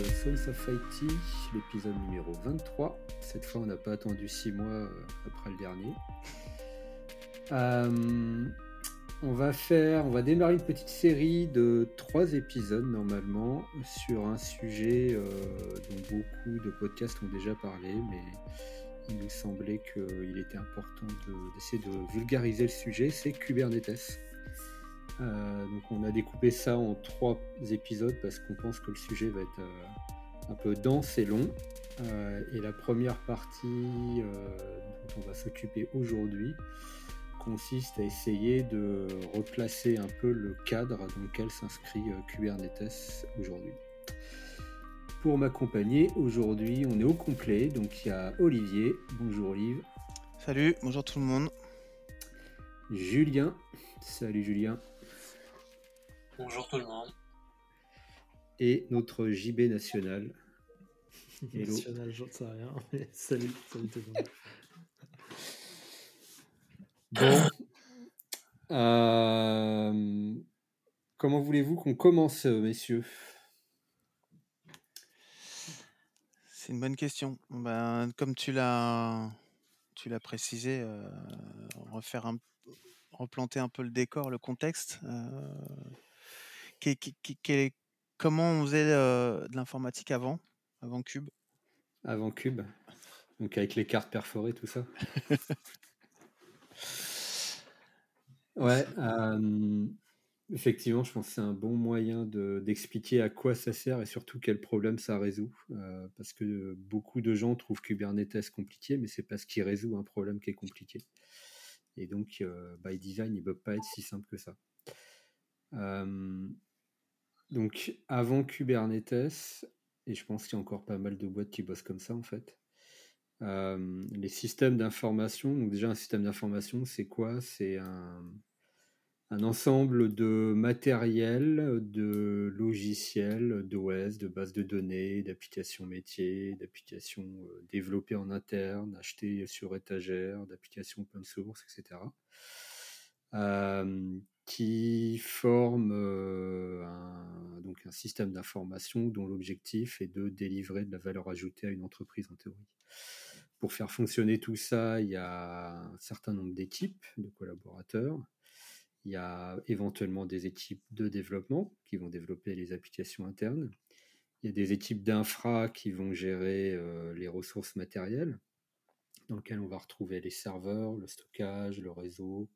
de Sons of IT, l'épisode numéro 23. Cette fois, on n'a pas attendu 6 mois euh, après le dernier. Euh, on va faire, on va démarrer une petite série de 3 épisodes normalement sur un sujet euh, dont beaucoup de podcasts ont déjà parlé, mais il nous semblait qu'il était important d'essayer de vulgariser le sujet, c'est Kubernetes. Euh, donc on a découpé ça en trois épisodes parce qu'on pense que le sujet va être euh, un peu dense et long. Euh, et la première partie dont on va s'occuper aujourd'hui consiste à essayer de replacer un peu le cadre dans lequel s'inscrit Kubernetes aujourd'hui. Pour m'accompagner aujourd'hui, on est au complet, donc il y a Olivier. Bonjour Olivier. Salut, bonjour tout le monde. Julien. Salut Julien. Bonjour tout le monde. Et notre JB national. National, j'en sais rien, mais salut, salut tout le monde. Bon. Euh, comment voulez-vous qu'on commence, messieurs? C'est une bonne question. Ben, comme tu l'as, tu l'as précisé, euh, refaire un, replanter un peu le décor, le contexte. Euh, comment on faisait euh, de l'informatique avant, avant Cube? Avant Cube Donc avec les cartes perforées, tout ça Ouais, euh, effectivement, je pense que c'est un bon moyen d'expliquer à quoi ça sert et surtout quel problème ça résout. Euh, parce que beaucoup de gens trouvent Kubernetes compliqué, mais c'est parce qu'il résout un problème qui est compliqué. Et donc, by design, il ne peut pas être si simple que ça. Donc avant Kubernetes, et je pense qu'il y a encore pas mal de boîtes qui bossent comme ça en fait, euh, les systèmes d'information, donc déjà un système d'information, c'est quoi? C'est un, ensemble de matériel, de logiciels, d'OS, de bases de données, d'applications métiers, d'applications euh, développées en interne, achetées sur étagère, d'applications open source, etc qui forme un, donc un système d'information dont l'objectif est de délivrer de la valeur ajoutée à une entreprise en théorie. Pour faire fonctionner tout ça, il y a un certain nombre d'équipes, de collaborateurs. Il y a éventuellement des équipes de développement qui vont développer les applications internes. Il y a des équipes d'infra qui vont gérer les ressources matérielles, dans lesquelles on va retrouver les serveurs, le stockage, le réseau,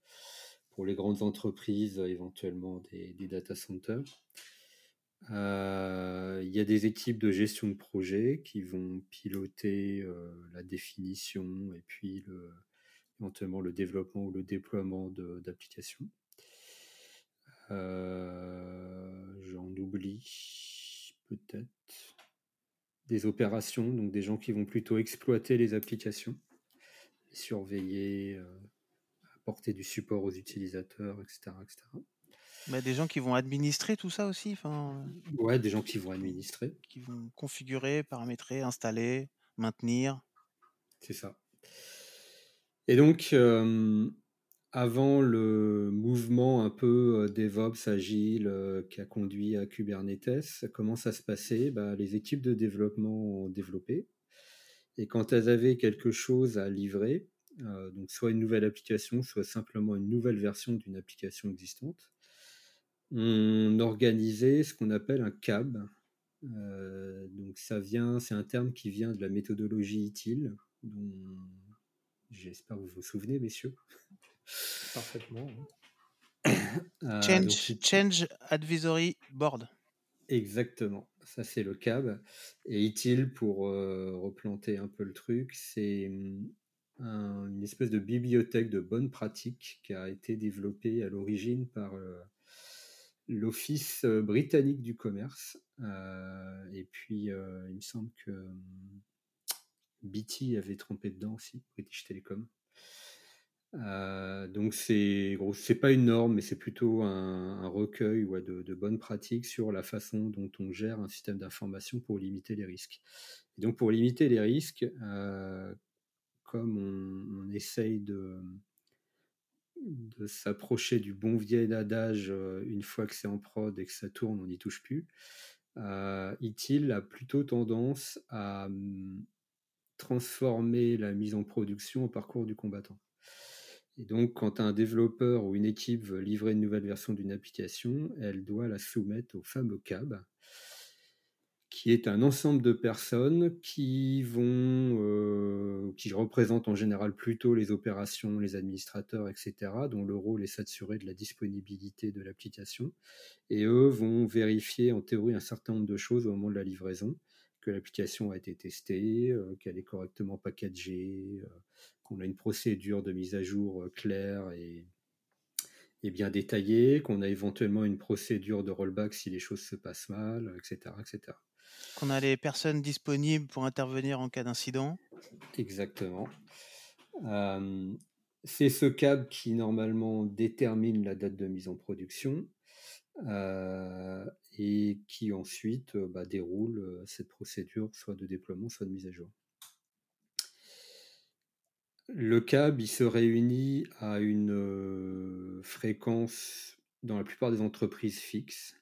pour les grandes entreprises, éventuellement des, data centers. Euh, il y a des équipes de gestion de projet qui vont piloter euh, la définition et puis le, éventuellement le développement ou le déploiement d'applications. Euh, j'en oublie peut-être des opérations, donc des gens qui vont plutôt exploiter les applications, surveiller, porter du support aux utilisateurs, etc. etc. Mais des gens qui vont administrer tout ça aussi enfin... Ouais, des gens qui vont administrer. Qui vont configurer, paramétrer, installer, maintenir. C'est ça. Et donc, euh, avant le mouvement un peu euh, DevOps agile euh, qui a conduit à Kubernetes, comment ça se passait? Bah, Les équipes de développement ont développé. Et quand elles avaient quelque chose à livrer, euh, donc soit une nouvelle application, soit simplement une nouvelle version d'une application existante. On organisait ce qu'on appelle un CAB. Euh, donc ça vient, c'est un terme qui vient de la méthodologie ITIL, dont j'espère que vous vous souvenez, messieurs. Parfaitement. Euh, change, change Advisory Board. Exactement, ça c'est le CAB. Et ITIL, pour replanter un peu le truc, c'est une espèce de bibliothèque de bonnes pratiques qui a été développée à l'origine par euh, l'Office euh, britannique du commerce. Euh, et puis, il me semble que BT avait trompé dedans aussi, British Telecom. donc c'est c'est pas une norme, mais c'est plutôt un, recueil de, de, bonnes pratiques sur la façon dont on gère un système d'information pour limiter les risques. Et donc pour limiter les risques, comme on, essaye de, s'approcher du bon vieil adage une fois que c'est en prod et que ça tourne, on n'y touche plus. Euh, ITIL a plutôt tendance à hum, transformer la mise en production au parcours du combattant. Et donc, quand un développeur ou une équipe veut livrer une nouvelle version d'une application, elle doit la soumettre au fameux CAB, qui est un ensemble de personnes qui vont, euh, qui représentent en général plutôt les opérations, les administrateurs, etc., dont le rôle est s'assurer de la disponibilité de l'application. Et eux vont vérifier en théorie un certain nombre de choses au moment de la livraison, que l'application a été testée, euh, qu'elle est correctement packagée, euh, qu'on a une procédure de mise à jour claire et, et bien détaillée, qu'on a éventuellement une procédure de rollback si les choses se passent mal, etc., etc. Qu'on a les personnes disponibles pour intervenir en cas d'incident. Exactement. c'est ce câble qui normalement détermine la date de mise en production et qui ensuite bah, déroule cette procédure soit de déploiement, soit de mise à jour. Le câble, il se réunit à une fréquence dans la plupart des entreprises fixes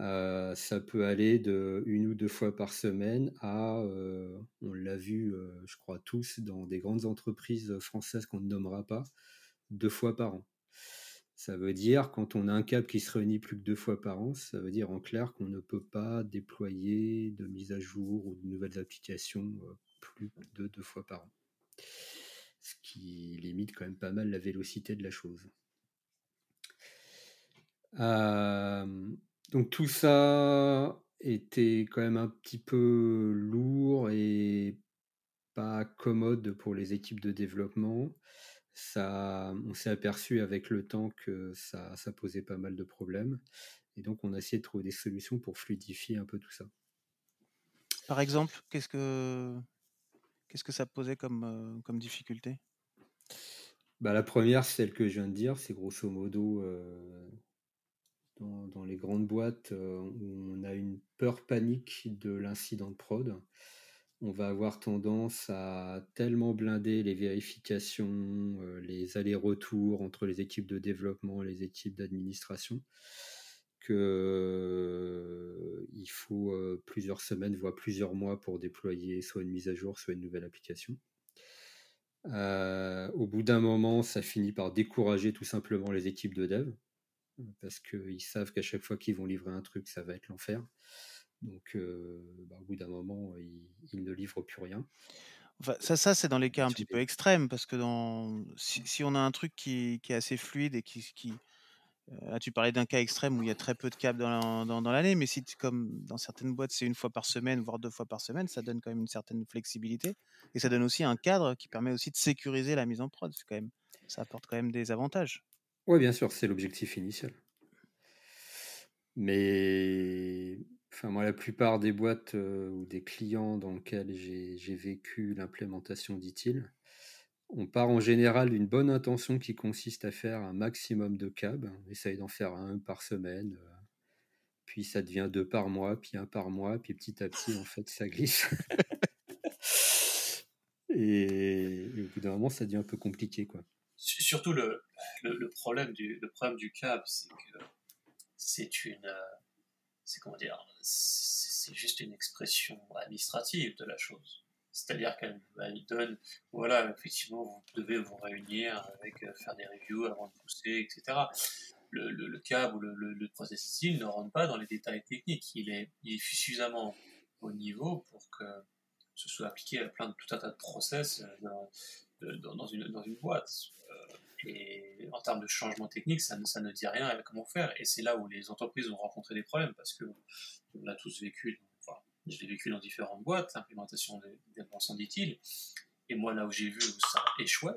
euh, ça peut aller de une ou deux fois par semaine à, euh, on l'a vu, euh, je crois tous, dans des grandes entreprises françaises qu'on ne nommera pas, deux fois par an. Ça veut dire, quand on a un câble qui se réunit plus que deux fois par an, ça veut dire en clair qu'on ne peut pas déployer de mise à jour ou de nouvelles applications plus de deux fois par an. Ce qui limite quand même pas mal la vélocité de la chose. Donc tout ça était quand même un petit peu lourd et pas commode pour les équipes de développement. Ça, on s'est aperçu avec le temps que ça, ça, posait pas mal de problèmes. Et donc on a essayé de trouver des solutions pour fluidifier un peu tout ça. Par exemple, qu'est-ce que, qu'est-ce que ça posait comme, euh, comme difficulté? Bah, La première, celle que je viens de dire, c'est grosso modo euh, dans, les grandes boîtes euh, où on a une peur panique de l'incident de prod. On va avoir tendance à tellement blinder les vérifications, euh, les allers-retours entre les équipes de développement et les équipes d'administration qu'il euh, faut plusieurs semaines, voire plusieurs mois pour déployer soit une mise à jour, soit une nouvelle application. au bout d'un moment, ça finit par décourager tout simplement les équipes de dev parce qu'ils savent qu'à chaque fois qu'ils vont livrer un truc, ça va être l'enfer. Donc, euh, bah, au bout d'un moment, ils, ne livrent plus rien. ça, ça c'est dans les cas un petit peu extrêmes, parce que dans, si, on a un truc qui, est assez fluide et qui, qui euh, tu parlais d'un cas extrême où il y a très peu de câbles dans, dans, l'année, mais si comme dans certaines boîtes c'est une fois par semaine, voire deux fois par semaine, ça donne quand même une certaine flexibilité et ça donne aussi un cadre qui permet aussi de sécuriser la mise en prod. Quand même, ça apporte quand même des avantages. Oui, bien sûr, c'est l'objectif initial. Mais enfin, moi, la plupart des boîtes euh, ou des clients dans lesquels j'ai vécu l'implémentation d'ITIL, on part en général d'une bonne intention qui consiste à faire un maximum de cabs. On essaye d'en faire un par semaine, euh, puis ça devient deux par mois, puis un par mois, puis petit à petit, en fait, ça glisse. et, et, au bout d'un moment, ça devient un peu compliqué, quoi surtout le, le, problème du le problème du c'est que c'est une c'est comment dire c'est juste une expression administrative de la chose. C'est-à-dire qu'elle donne, voilà, effectivement, vous devez vous réunir avec, euh, faire des reviews avant de pousser, etc. Le, le, le ou le, le, processus ne rentre pas dans les détails techniques. Il est, il est suffisamment au niveau pour que ce soit appliqué à plein de tout un tas de process euh, dans, dans, une, dans une boîte. Et en termes de changement technique, ça, ne dit rien à comment faire. Et c'est là où les entreprises ont rencontré des problèmes parce que on l'a tous vécu. Enfin, je l'ai vécu dans différentes boîtes, l'implémentation des, des dit-il. Et moi, là où j'ai vu où ça échouait,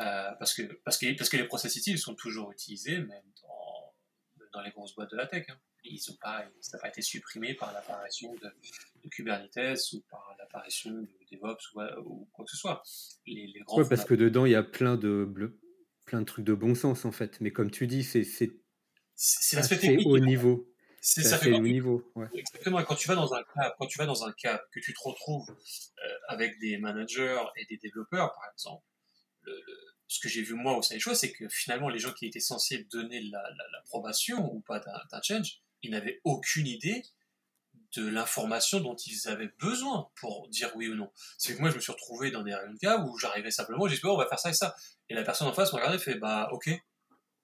euh, parce, que, parce, que, parce que les process utiles sont toujours utilisés, même dans, dans les grosses boîtes de la tech. Hein. Ils ont pas, ça n'a pas été supprimé par l'apparition de, de, Kubernetes ou par l'apparition de DevOps ou, ou, quoi que ce soit. Les, les grands parce que dedans, il y a plein de, plein de trucs de bon sens, en fait. Mais comme tu dis, c'est assez haut niveau. C'est ça fait haut niveau. Ouais. Exactement. Et quand tu vas dans un cas, quand tu vas dans un cas que tu te retrouves euh, avec des managers et des développeurs, par exemple, le, ce que j'ai vu moi au choix, c'est que finalement, les gens qui étaient censés donner l'approbation ou pas d'un change, ils n'avaient aucune idée de l'information dont ils avaient besoin pour dire oui ou non. C'est que moi, je me suis retrouvé dans des réunions de cas où j'arrivais simplement, j'ai dit, on va faire ça et ça. Et la personne en face m'a regardé et fait, bah, ok.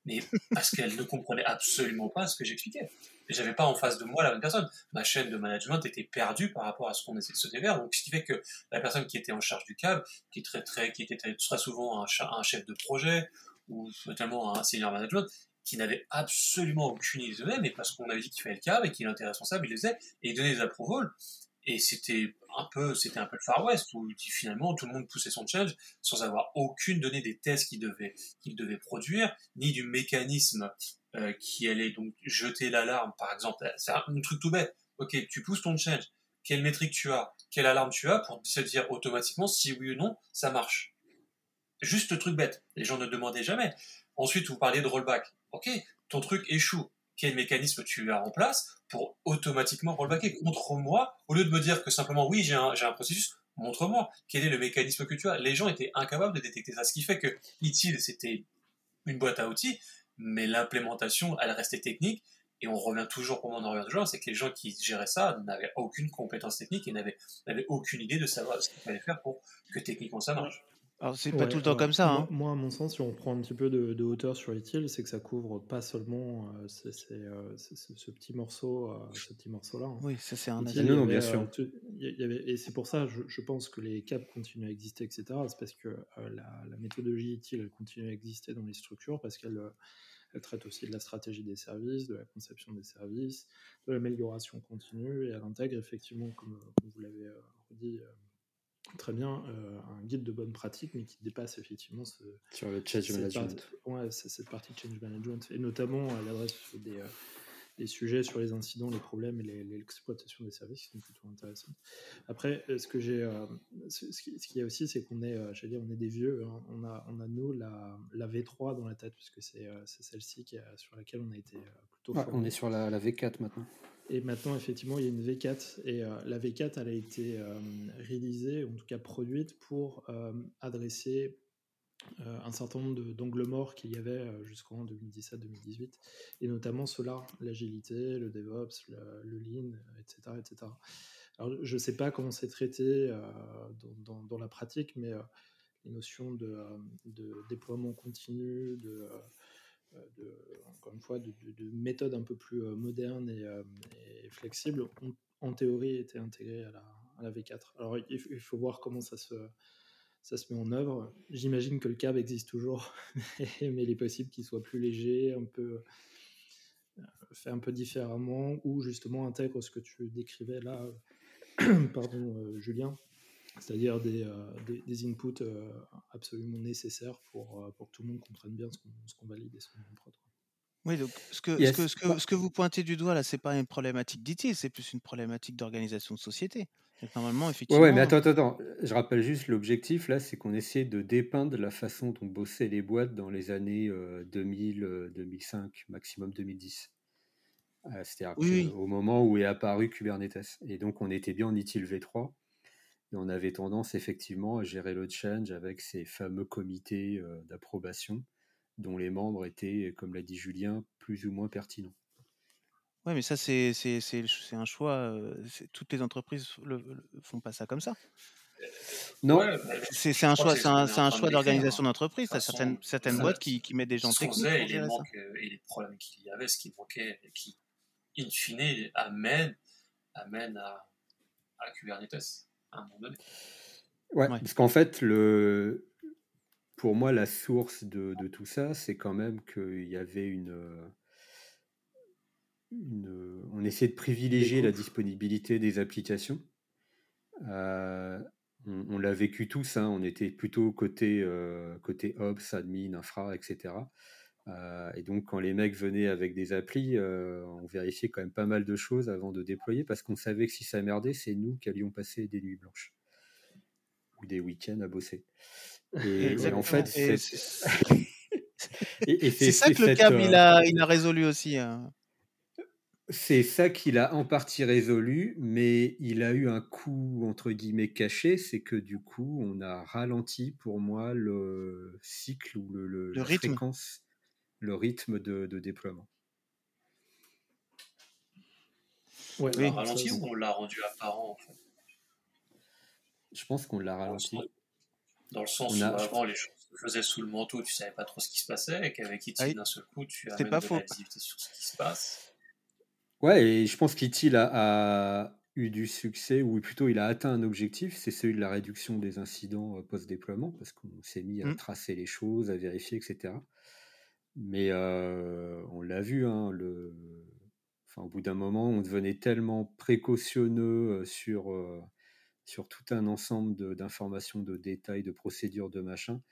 Mais parce qu'elle ne comprenait absolument pas ce que j'expliquais. Et j'avais pas en face de moi la même personne. Ma chaîne de management était perdue par rapport à ce qu'on essayait de se déverser. Donc, ce qui fait que la personne qui était en charge du câble, qui, très, très, qui était très souvent un, chef de projet, ou notamment un senior management, qui n'avait absolument aucune idée de et parce qu'on avait dit qu'il fallait le câble et qu'il était responsable, il le faisait, et il donnait des approvals. Et c'était un peu, c'était un peu le Far West où finalement tout le monde poussait son change sans avoir aucune donnée des tests qu'il devait, produire, ni du mécanisme euh, qui allait donc jeter l'alarme, par exemple. C'est un, truc tout bête. Ok, tu pousses ton change. Quelle métrique tu as? Quelle alarme tu as pour se dire automatiquement si oui ou non ça marche? Juste truc bête. Les gens ne demandaient jamais. Ensuite, vous parliez de rollback. Ok, ton truc échoue. Quel mécanisme tu as en place pour automatiquement rollbacker contre moi Au lieu de me dire que simplement, oui, j'ai un, processus, montre-moi quel est le mécanisme que tu as. Les gens étaient incapables de détecter ça. Ce qui fait que ITIL, c'était une boîte à outils, mais l'implémentation, elle restait technique. Et on revient toujours, pour moi, en revient c'est que les gens qui géraient ça n'avaient aucune compétence technique et n'avaient aucune idée de savoir ce qu'il fallait faire pour que techniquement ça marche. Alors, c'est pas tout le temps comme ça. Hein. Moi, à mon sens, si on prend un petit peu de, hauteur sur les c'est que ça couvre pas seulement euh, euh, ce petit morceau, euh, ce petit morceau-là. Hein. Oui, ça c'est un non, bien sûr. et c'est pour ça, je, pense que les caps continuent à exister, etc. C'est parce que la, méthodologie utile, elle continue à exister dans les structures parce qu'elle elle traite aussi de la stratégie des services, de la conception des services, de l'amélioration continue, et elle intègre effectivement, comme, comme vous l'avez dit très bien euh, un guide de bonne pratique, mais qui dépasse effectivement ce, sur le change management. ouais, cette partie de change management, et notamment à l'adresse des, euh, des, sujets sur les incidents, les problèmes et l'exploitation des services qui sont plutôt intéressants. Après, euh, ce que j'ai, ce, qu'il y a aussi, c'est qu'on est, dire, on est des vieux. Hein. On a, on a nous la, la, V3 dans la tête, puisque c'est celle-ci sur laquelle on a été plutôt. Ah, on est sur la, la V4 maintenant. Et maintenant, effectivement, il y a une V4. Et euh, la V4, elle a été euh, réalisée, en tout cas produite, pour euh, adresser un certain nombre d'angles morts qu'il y avait jusqu'en 2017-2018. Et notamment cela, l'agilité, le DevOps, le, Lean, etc. etc. Alors, je ne sais pas comment c'est traité dans, la pratique, mais les notions de, de, déploiement continu, de de, encore une fois, de, méthodes un peu plus euh, modernes euh, et, flexibles ont en théorie été intégrées à la, à la V4. Alors il, faut voir comment ça se, ça se met en œuvre. J'imagine que le câble existe toujours, mais il est possible qu'il soit plus léger, un peu fait un peu différemment, ou justement intègre ce que tu décrivais là, pardon Julien, c'est-à-dire des, euh, des, inputs euh, absolument nécessaires pour, euh, pour que tout le monde comprenne bien ce qu'on valide et ce qu'on prod. Oui, donc ce que, ce, que, ce, que, ce, que, vous pointez du doigt là, c'est pas une problématique d'IT, c'est plus une problématique d'organisation de société. normalement, effectivement. Ouais, mais attends, attends, je rappelle juste l'objectif là, c'est qu'on essaie de dépeindre la façon dont bossaient les boîtes dans les années 2000, 2005, maximum 2010. C'est-à-dire au moment où est apparu Kubernetes. Et donc, on était bien en ITIL V3 et on avait tendance effectivement à gérer le change avec ces fameux comités euh, d'approbation dont les membres étaient, comme l'a dit Julien, plus ou moins pertinents. Oui, mais ça, c'est un choix. Euh, toutes les entreprises ne font pas ça comme ça. Non, c'est un choix, c'est un, choix d'organisation d'entreprise. Tu as certaines, certaines boîtes qui, qui, mettent des gens techniques. et les manques et les problèmes qu'il y avait, ce qui manquait, qui, in fine, amène, amène à, à Kubernetes à un moment donné. Ouais, parce qu'en fait, le... pour moi, la source de, de tout ça, c'est quand même qu'il y avait une, une, On essayait de privilégier la disponibilité des applications. Euh, on, l'a vécu tous, hein, on était plutôt côté, euh, côté Ops, admin, infra, etc. Euh, et donc, quand les mecs venaient avec des applis, euh, on vérifiait quand même pas mal de choses avant de déployer parce qu'on savait que si ça merdait, c'est nous qui allions passer des nuits blanches ou des week-ends à bosser. Et, en fait, c'est ça que le câble il, euh, a, il a résolu aussi. Hein. c'est ça qu'il a en partie résolu, mais il a eu un coup entre guillemets caché, c'est que du coup, on a ralenti pour moi le cycle ou le, le, Le la rythme. fréquence, le rythme de, de déploiement. Ouais, On Oui. l'a ralenti ou on l'a rendu apparent en fait? Je pense qu'on l'a dans le, ralenti. sens, dans le sens On où a, avant les choses se faisaient sous le manteau, tu savais pas trop ce qui se passait, et qu'avec Ah Itil oui, d'un seul coup, tu amènes pas de faux. la visibilité sur ce qui se passe. Ouais, et je pense qu'ITIL a, a eu du succès, ou plutôt il a atteint un objectif, c'est celui de la réduction des incidents euh, post-déploiement, parce qu'on s'est mis à Mm. tracer les choses, à vérifier, etc. Mais euh, on l'a vu, hein, le... enfin, au bout d'un moment, on devenait tellement précautionneux euh, sur, euh, sur tout un ensemble de- d'informations, de, détails, de procédures, de machin,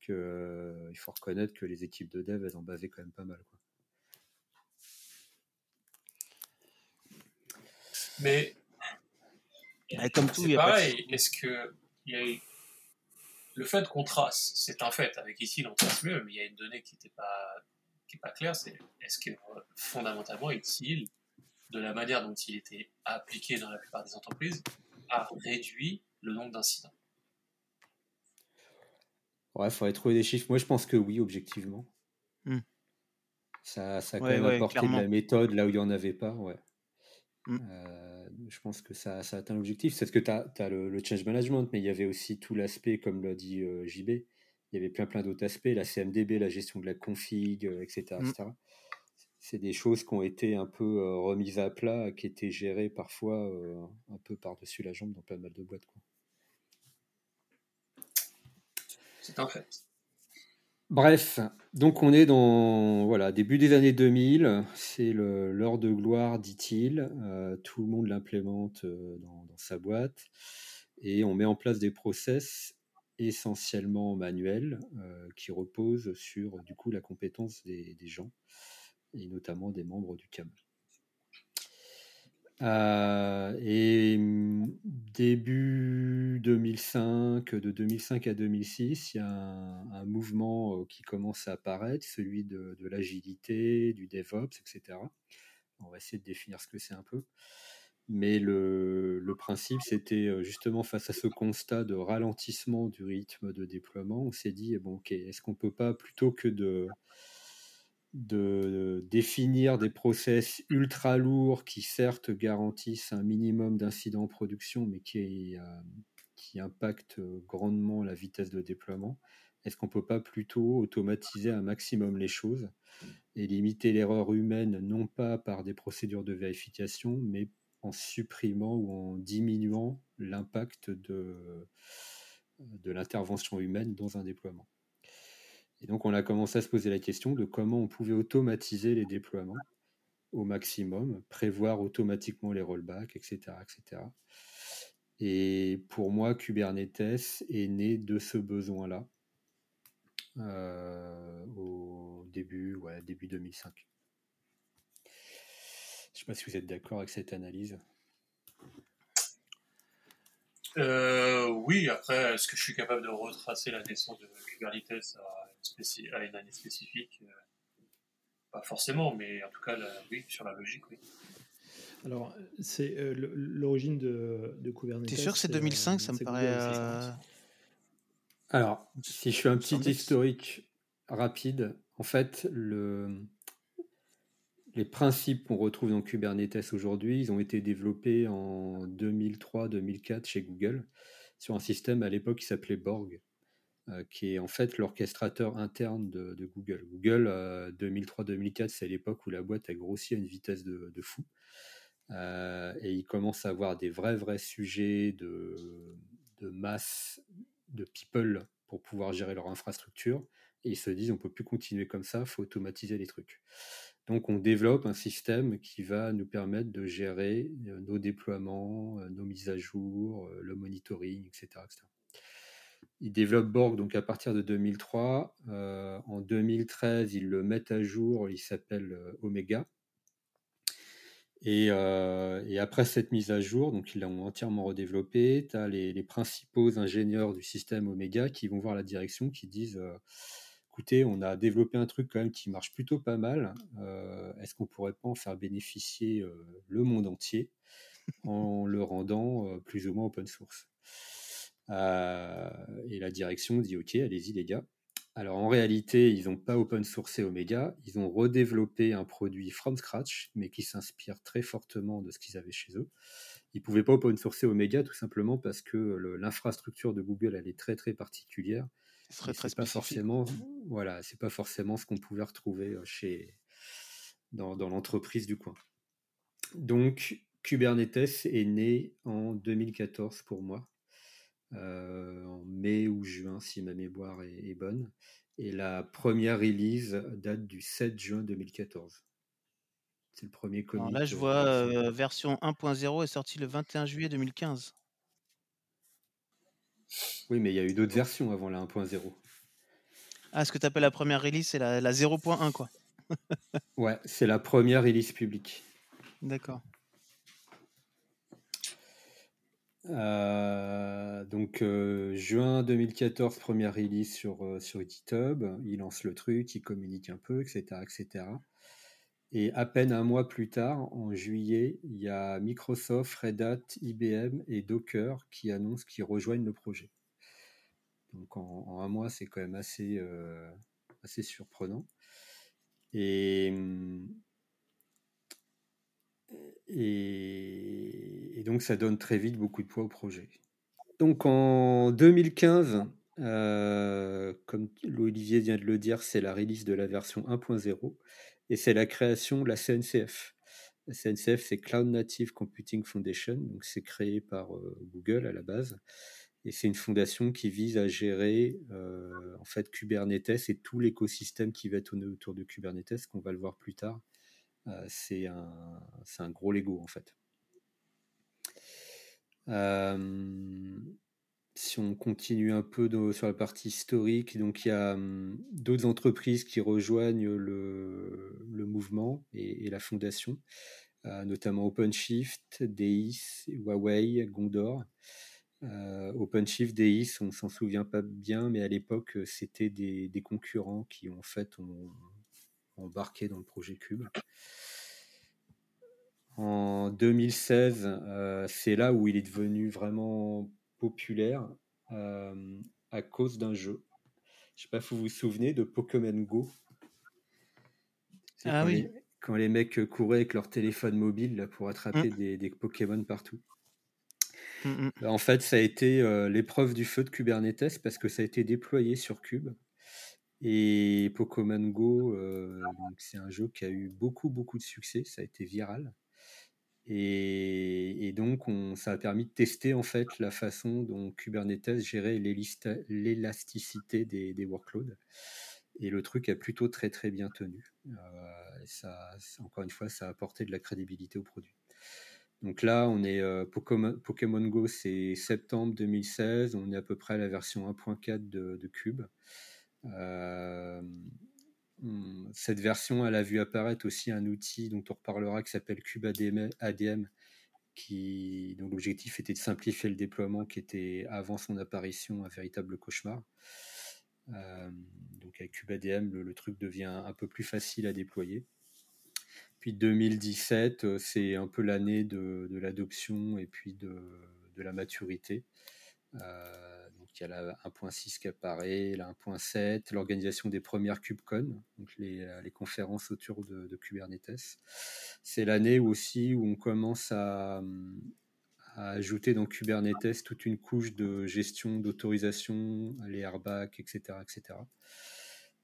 qu'il faut reconnaître que les équipes de dev, elles en basaient quand même pas mal. Quoi. Mais Et comme tout, il c'est y a pas de... pareil, est-ce que il y a eu- le fait qu'on trace, c'est un fait, avec Itil on trace mieux, mais il y a une donnée qui n'était pas, qui est pas claire, c'est est-ce que fondamentalement Itil, de la manière dont il était appliqué dans la plupart des entreprises, a réduit le nombre d'incidents? Ouais, il faudrait trouver des chiffres. Moi, je pense que oui, objectivement. Mm. Ça, ça a quand Ouais, même ouais, apporté de la méthode là où il n'y en avait pas. Ouais. Mm. Euh, je pense que ça, ça atteint l'objectif. C'est ce que tu as, le, le change management, mais il y avait aussi tout l'aspect, comme l'a dit euh, JB, il y avait plein plein d'autres aspects, la CMDB, la gestion de la config, euh, etc., Mm. C'est des choses qui ont été un peu remises à plat, qui étaient gérées parfois un peu par-dessus la jambe dans pas mal de boîtes. C'est un fait. Bref, donc on est dans voilà début des années 2000, c'est l'heure de gloire, dit-il. Euh, tout le monde l'implémente euh, dans, dans sa boîte et on met en place des process essentiellement manuels euh, qui reposent sur du coup la compétence des, des gens et notamment des membres du CAM. Euh, et hum, début 2005, de 2005 à 2006, il y a un, mouvement euh, qui commence à apparaître, celui de, l'agilité, du DevOps, etc. On va essayer de définir ce que c'est un peu. Mais le, principe, c'était euh, justement face à ce constat de ralentissement du rythme de déploiement, on s'est dit, bon, est-ce qu'on peut pas, plutôt que de, de définir des process ultra lourds qui certes garantissent un minimum d'incidents en production, mais qui, euh, impactent grandement la vitesse de déploiement, est-ce qu'on peut pas plutôt automatiser un maximum les choses et limiter l'erreur humaine non pas par des procédures de vérification, mais en supprimant ou en diminuant l'impact de, de l'intervention humaine dans un déploiement? Et donc, on a commencé à se poser la question de comment on pouvait automatiser les déploiements au maximum, prévoir automatiquement les rollbacks, etc., etc. Et pour moi, Kubernetes est né de ce besoin-là euh, au début, ouais, début 2005. Je ne sais pas si vous êtes d'accord avec cette analyse. Euh, oui, après, est-ce que je suis capable de retracer la naissance de Kubernetes à une, spéci- à une année spécifique? Euh, Pas forcément, mais en tout cas, la- oui, sur la logique, oui. Alors, c'est euh, l'origine de, de Kubernetes. T'es sûr que c'est euh, 2005 Ça me paraît. Euh, Alors, si je fais un petit historique rapide, en fait, le, les principes qu'on retrouve dans Kubernetes aujourd'hui, ils ont été développés en 2003-2004 chez Google sur un système à l'époque qui s'appelait Borg, euh, qui est en fait l'orchestrateur interne de, Google. Google, euh, 2003-2004, c'est l'époque où la boîte a grossi à une vitesse de, fou. Euh, et ils commencent à avoir des vrais, vrais sujets de, masse de people pour pouvoir gérer leur infrastructure. Et ils se disent, on peut plus continuer comme ça, il faut automatiser les trucs. Donc on développe un système qui va nous permettre de gérer euh, nos déploiements, euh, nos mises à jour, euh, le monitoring, etc. etc. Ils développent Borg donc à partir de 2003. Euh, en 2013, ils le mettent à jour, il s'appelle Omega. Et, après cette mise à jour, donc ils l'ont entièrement redéveloppé, tu as les, principaux ingénieurs du système Omega qui vont voir la direction, qui disent écoutez, on a développé un truc quand même qui marche plutôt pas mal. Est-ce qu'on pourrait pas en faire bénéficier le monde entier en le rendant plus ou moins open source? Et la direction dit OK, allez-y les gars. Alors en réalité, ils n'ont pas open sourcé Omega, ils ont redéveloppé un produit from scratch, mais qui s'inspire très fortement de ce qu'ils avaient chez eux. Ils ne pouvaient pas open sourcer Omega tout simplement parce que l'infrastructure de Google elle est très très particulière. Ce très pas forcément, voilà, c'est pas forcément ce qu'on pouvait retrouver chez dans, dans l'entreprise du coin. Donc Kubernetes est né en 2014 pour moi. Euh, en mai ou juin, si ma mémoire est, bonne. Et la première release date du 7 juin 2014. C'est le premier commit. là, je vois euh, version 1.0 est sortie le 21 juillet 2015. Oui, mais il y a eu d'autres versions avant la 1.0. Ah, ce que tu appelles la première release, c'est la, la 0.1, quoi. ouais, c'est la première release publique. D'accord. Euh, donc euh, juin 2014, première release sur, euh, sur GitHub, il lance le truc, il communique un peu, etc., etc. Et à peine un mois plus tard, en juillet, il y a Microsoft, Red Hat, IBM et Docker qui annoncent qu'ils rejoignent le projet. Donc en, un mois, c'est quand même assez, assez surprenant. Et hum, et, donc ça donne très vite beaucoup de poids au projet. Donc en 2015, euh, comme Olivier vient de le dire, c'est la release de la version 1.0 et c'est la création de la CNCF. La CNCF, c'est Cloud Native Computing Foundation, donc c'est créé par euh, Google à la base. Et c'est une fondation qui vise à gérer euh, en fait Kubernetes et tout l'écosystème qui va être autour de Kubernetes, qu'on va le voir plus tard, euh, c'est un, un, gros Lego en fait. Euh, si on continue un peu sur la partie historique, donc il y a hum, d'autres entreprises qui rejoignent le, mouvement et, la fondation, euh, notamment OpenShift, Deis, Huawei, Gondor. OpenShift, Deis, on s'en souvient pas bien, mais à l'époque, c'était des, des, concurrents qui en fait ont, embarqué dans le projet Cube. En 2016, euh, c'est là où il est devenu vraiment populaire euh, à cause d'un jeu. Je ne sais pas si vous vous souvenez de Pokémon Go? Ah oui. quand les mecs couraient avec leur téléphone mobile là, pour attraper mm. des, Pokémon partout. Mm, mm. En fait, ça a été euh, l'épreuve du feu de Kubernetes parce que ça a été déployé sur Cube. Et Pokémon Go, euh, c'est un jeu qui a eu beaucoup, beaucoup de succès. Ça a été viral. Et, donc, on, ça a permis de tester en fait la façon dont Kubernetes gérait l'élasticité des, workloads. Et le truc a plutôt très, très bien tenu. Euh, ça, encore une fois, ça a apporté de la crédibilité au produit. Donc là, on est euh, Pokémon, Go, c'est septembre 2016. On est à peu près à la version 1.4 de, Cube. Euh, cette version, elle a vu apparaître aussi un outil dont on reparlera qui s'appelle CubeADM, ADM, qui, dont l'objectif était de simplifier le déploiement qui était avant son apparition un véritable cauchemar. Euh, donc avec CubeADM, le, le, truc devient un peu plus facile à déployer. Puis 2017, euh, c'est un peu l'année de, l'adoption et puis de, de la maturité. Euh, il y a la 1.6 qui apparaît, la 1.7, l'organisation des premières KubeCon, donc les, euh, les conférences autour de, Kubernetes. C'est l'année aussi où on commence à, ajouter dans Kubernetes toute une couche de gestion d'autorisation, les airbags, etc. etc.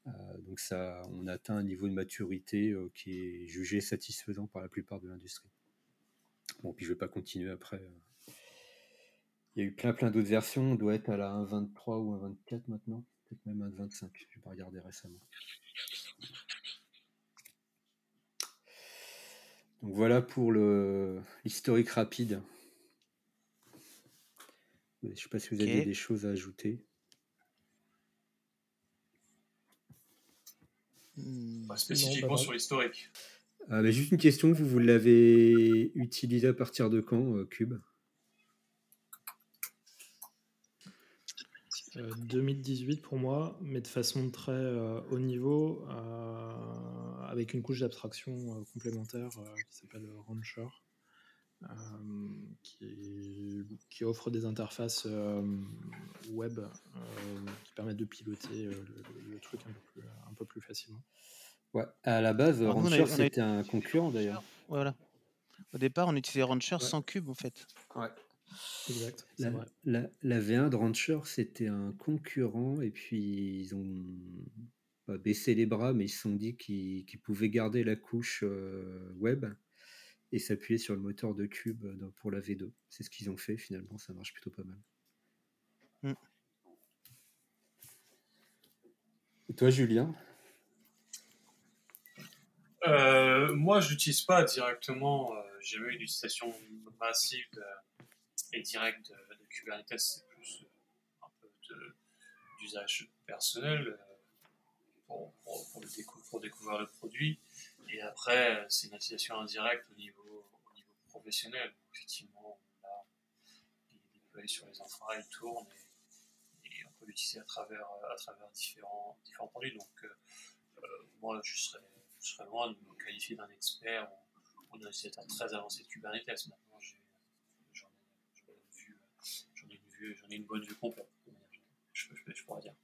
Euh, donc ça, on atteint un niveau de maturité euh, qui est jugé satisfaisant par la plupart de l'industrie. Bon, puis je ne vais pas continuer après. Il y a eu plein plein d'autres versions. On doit être à la 1.23 ou 1.24 maintenant. Peut-être même 1.25. Je n'ai pas regardé récemment. Donc voilà pour l'historique rapide. Je ne sais pas si vous avez des choses à ajouter. Hmm. spécifiquement sur l'historique. Ah, juste une question, vous, vous l'avez utilisé à partir de quand, euh, Cube? 2018 pour moi, mais de façon très haut niveau, avec une couche d'abstraction complémentaire qui s'appelle Rancher. Qui, qui, offre des interfaces web qui permettent de piloter le, truc un peu, plus, un peu plus facilement. Ouais, à la base, Rancher, c'était un concurrent d'ailleurs. Voilà. Au départ, on utilisait Rancher sans cube en fait. Ouais. Exact. La, la, la, V1 de Rancher, c'était un concurrent et puis ils ont pas baissé les bras, mais ils se sont dit qu'ils pouvaient garder la couche web et s'appuyer sur le moteur de cube pour la V2. C'est ce qu'ils ont fait finalement, ça marche plutôt pas mal. Mm. Et toi, Julien? Euh, Moi, je n'utilise pas directement. Euh, j'ai eu une utilisation massive et directe de, Kubernetes. C'est plus euh, un peu d'usage personnel pour, pour, découvrir le produit. Et après, c'est une utilisation indirecte au niveau, au niveau professionnel. Effectivement, là, il est déployé sur les infras, il tourne et, on peut l'utiliser à travers, à travers différents, différents produits. Donc, euh, euh, moi, je serais, je serais loin de me qualifier d'un expert ou, d'un utilisateur très avancé de Kubernetes j'en ai, ai, ai, une bonne vue complète, je, je, je pourrais dire.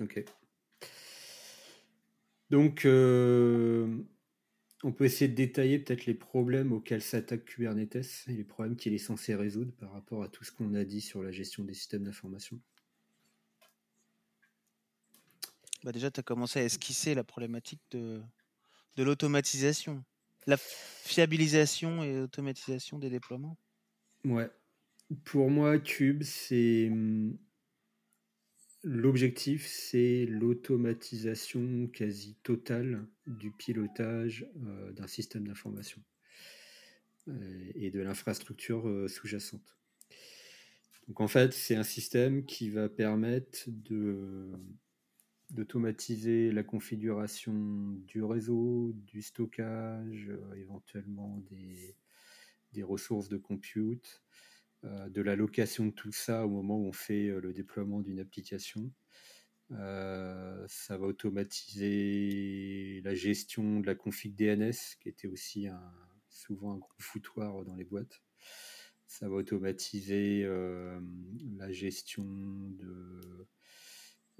Ok. Donc, euh, on peut essayer de détailler peut-être les problèmes auxquels s'attaque Kubernetes et les problèmes qu'il est censé résoudre par rapport à tout ce qu'on a dit sur la gestion des systèmes d'information. Bah déjà, tu as commencé à esquisser la problématique de, de l'automatisation, la fiabilisation et l'automatisation des déploiements. Ouais. Pour moi, Cube, c'est hum, L'objectif, c'est l'automatisation quasi totale du pilotage euh, d'un système d'information euh, et de l'infrastructure euh, sous-jacente. Donc en fait, c'est un système qui va permettre d'automatiser la configuration du réseau, du stockage, éventuellement des, des, ressources de compute, de la location de tout ça au moment où on fait euh, le déploiement d'une application. Euh, ça va automatiser la gestion de la config DNS, qui était aussi souvent un gros foutoir dans les boîtes. Ça va automatiser la gestion de,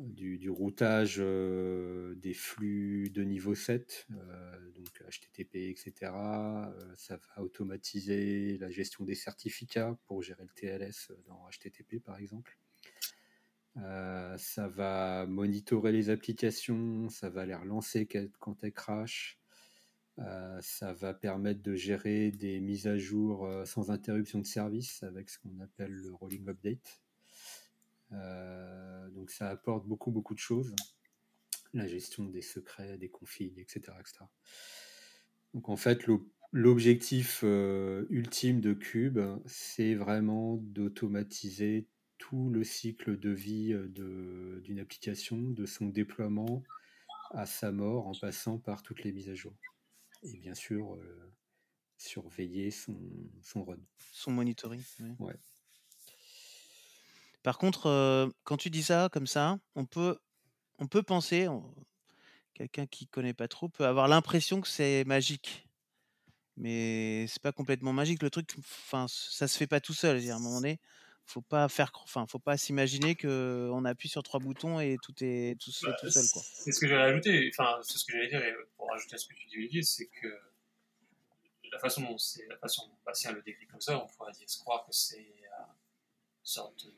du, routage euh, des flux de niveau 7, euh, donc HTTP, etc. Euh, ça va automatiser la gestion des certificats pour gérer le TLS dans HTTP, par exemple. ça va monitorer les applications, ça va les relancer quand elles crashent. ça va permettre de gérer des mises à jour sans interruption de service avec ce qu'on appelle le rolling update. Euh, donc ça apporte beaucoup beaucoup de choses, la gestion des secrets, des configs, etc. Donc en fait, l'objectif euh, ultime de Cube, c'est vraiment d'automatiser tout le cycle de vie euh, d'une application, de son déploiement à sa mort, en passant par toutes les mises à jour. Et bien sûr, surveiller son, son run. Son monitoring. Ouais. Par contre, quand tu dis ça comme ça, on peut, on peut penser, quelqu'un qui connaît pas trop peut avoir l'impression que c'est magique. Mais c'est pas complètement magique. Le truc, enfin, ça se fait pas tout seul. À un moment donné, faut pas faire, enfin, faut pas s'imaginer que on appuie sur trois boutons et tout est tout se fait tout bah, seul, quoi. C'est ce que j'allais ajouter. Enfin, c'est ce que j'allais dire. Et pour ajouter à ce que tu dis, Olivier, c'est que la façon dont c'est la façon dont Bastien le décrit comme ça, on pourrait dire se croire que c'est une sorte de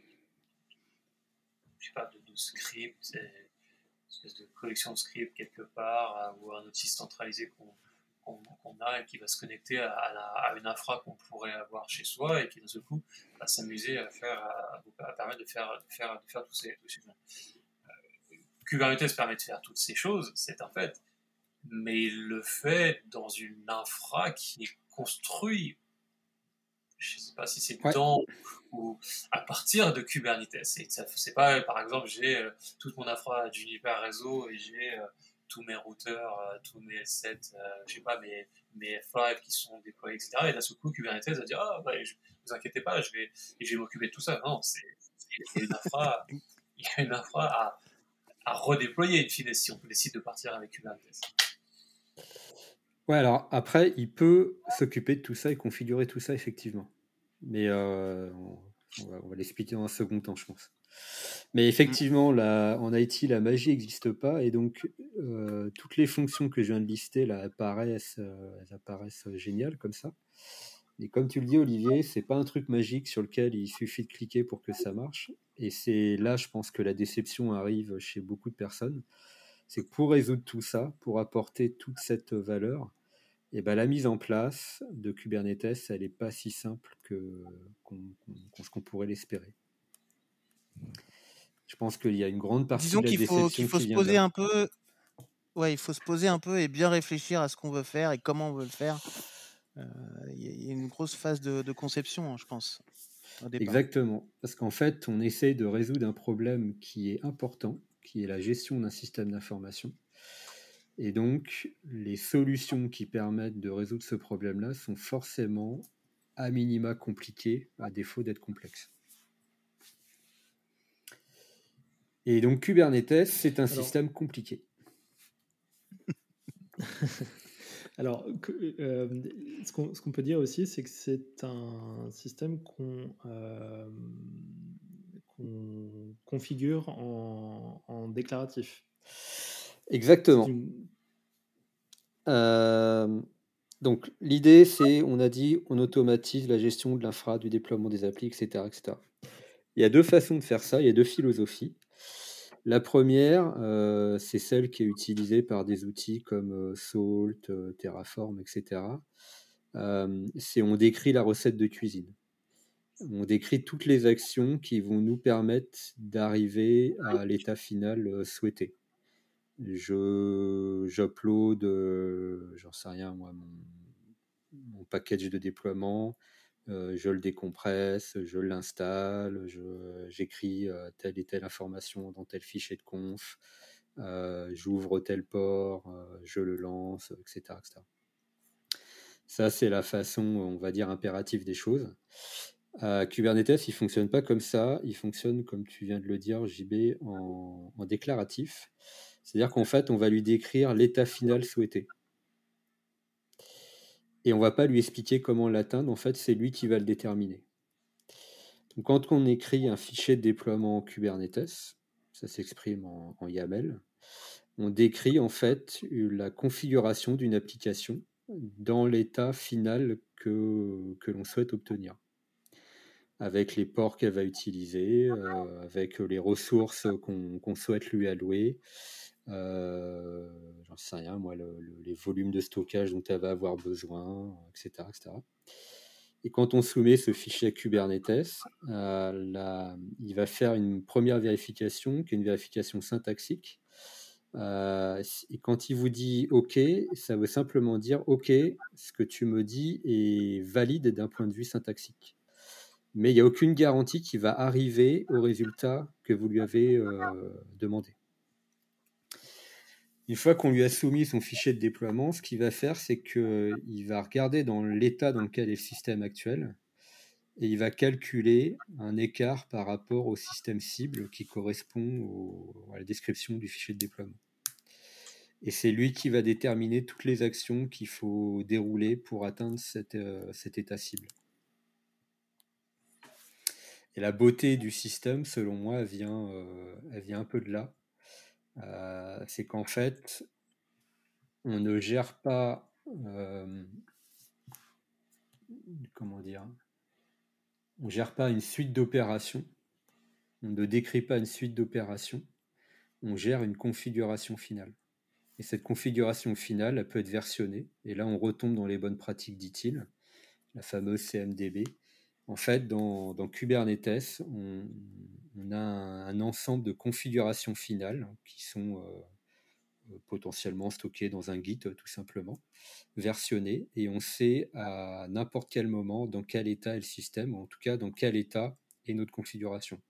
je sais pas, de, scripts, une espèce de collection de scripts quelque part, euh, ou un outil centralisé qu'on a et qui va se connecter à, une infra qu'on pourrait avoir chez soi et qui d'un seul coup va s'amuser à faire, à, permettre de faire, de faire, de faire tous ces, choses. Euh, Kubernetes permet de faire toutes ces choses, c'est un fait, mais il le fait dans une infra qui est construite je ne sais pas si c'est dans ou à partir de Kubernetes. C'est pas, par exemple, j'ai euh, toute mon infra Juniper réseau et j'ai euh, tous mes routeurs, euh, tous mes S7, je sais pas, mes, mes F5 qui sont déployés, etc. Et d'un seul coup, Kubernetes va dire, ah, bah, vous inquiétez pas, je vais, je vais m'occuper de tout ça. Non, c'est une infra, il y a une infra à, à redéployer, une fine, si on décide de partir avec Kubernetes. Ouais, alors après, il peut s'occuper de tout ça et configurer tout ça, effectivement. Mais euh, on va, l'expliquer dans un second temps, je pense. Mais effectivement, en IT, la magie n'existe pas et donc euh, toutes les fonctions que je viens de lister là apparaissent, euh, elles apparaissent géniales comme ça. Et comme tu le dis, Olivier, c'est pas un truc magique sur lequel il suffit de cliquer pour que ça marche. Et c'est là, je pense que la déception arrive chez beaucoup de personnes. C'est que pour résoudre tout ça, pour apporter toute cette valeur, et ben, la mise en place de Kubernetes, elle n'est pas si simple que qu'on qu'on pourrait l'espérer. Je pense qu'il y a une grande partie Disons de la qu'il faut, qu'il faut qui se poser un peu. Ouais, il faut se poser un peu et bien réfléchir à ce qu'on veut faire et comment on veut le faire. Euh, Il y a- il y a une grosse phase de, de conception, hein, je pense, au. Exactement. Parce qu'en fait, on essaye de résoudre un problème qui est important, qui est la gestion d'un système d'information. Et donc, les solutions qui permettent de résoudre ce problème-là sont forcément à minima compliquées, à défaut d'être complexes. Et donc, Kubernetes, c'est un Alors- système compliqué. Alors, euh, ce qu'on ce qu'on peut dire aussi, c'est que c'est un système qu'on euh, configure en déclaratif. Exactement. Euh, donc l'idée, c'est, on a dit, on automatise la gestion de l'infra, du déploiement des applis, etc., etc. Il y a deux façons de faire ça, il y a deux philosophies. La première, euh, c'est celle qui est utilisée par des outils comme euh, Salt, Terraform, etc. C'est on décrit la recette de cuisine. On décrit toutes les actions qui vont nous permettre d'arriver à l'état final euh, souhaité je j'upload, euh, j'en sais rien moi, mon, mon package de déploiement, euh, je le décompresse, je l'installe, j'écris euh, telle et telle information dans tel fichier de conf, j'ouvre tel port, je le lance, etc. etc. Ça, c'est la façon, on va dire, impérative des choses. Euh, Kubernetes, il fonctionne pas comme ça, il fonctionne, comme tu viens de le dire, JB, en, déclaratif. C'est-à-dire qu'en fait, on va lui décrire l'état final souhaité. Et on va pas lui expliquer comment l'atteindre, en fait, c'est lui qui va le déterminer. Quand on écrit un fichier de déploiement en Kubernetes, ça s'exprime en, YAML, on décrit en fait la configuration d'une application dans l'état final que l'on souhaite obtenir avec les ports qu'elle va utiliser, euh, avec les ressources qu'on souhaite lui allouer, euh, j'en sais rien, moi, le- le- les volumes de stockage dont elle va avoir besoin, etc. etc. Et quand on soumet ce fichier à Kubernetes, euh, il va faire une première vérification, qui est une vérification syntaxique. Euh, et quand il vous dit OK, ça veut simplement dire OK, ce que tu me dis est valide d'un point de vue syntaxique mais il n'y a aucune garantie qu'il va arriver au résultat que vous lui avez euh, demandé. Une fois qu'on lui a soumis son fichier de déploiement, ce qu'il va faire, c'est qu'il va regarder dans l'état dans lequel est le système actuel et il va calculer un écart par rapport au système cible qui correspond à la description du fichier de déploiement. Et c'est lui qui va déterminer toutes les actions qu'il faut dérouler pour atteindre euh, cet état cible. Et la beauté du système, selon moi, elle vient, euh, un peu de là. Euh, c'est qu'en fait, on ne gère pas, euh, comment dire, on gère pas une suite d'opérations, on ne décrit pas une suite d'opérations, on gère une configuration finale. Et cette configuration finale, elle peut être versionnée. Et là, on retombe dans les bonnes pratiques, dit-il, la fameuse CMDB. En fait, dans, Kubernetes, on, a un, un ensemble de configurations finales qui sont euh, potentiellement stockées dans un Git, tout simplement, versionnées, et on sait à n'importe quel moment dans quel état est le système, ou en tout cas dans quel état est notre configuration.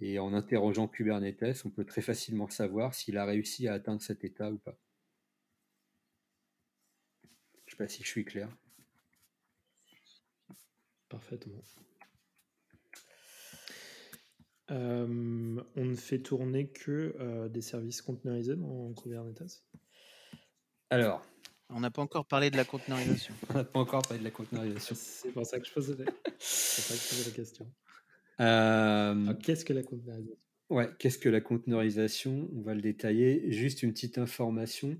Et en interrogeant Kubernetes, on peut très facilement savoir s'il a réussi à atteindre cet état ou pas. Je ne sais pas si je suis clair. Parfaitement. on ne fait tourner que des services conteneurisés dans Kubernetes? Alors, on n'a pas encore parlé de la conteneurisation. on n'a pas encore parlé de la conteneurisation. C'est pour ça que je posais, la question. Qu'est-ce que la conteneurisation? Ouais, qu'est-ce que la conteneurisation? On va le détailler. Juste une petite information.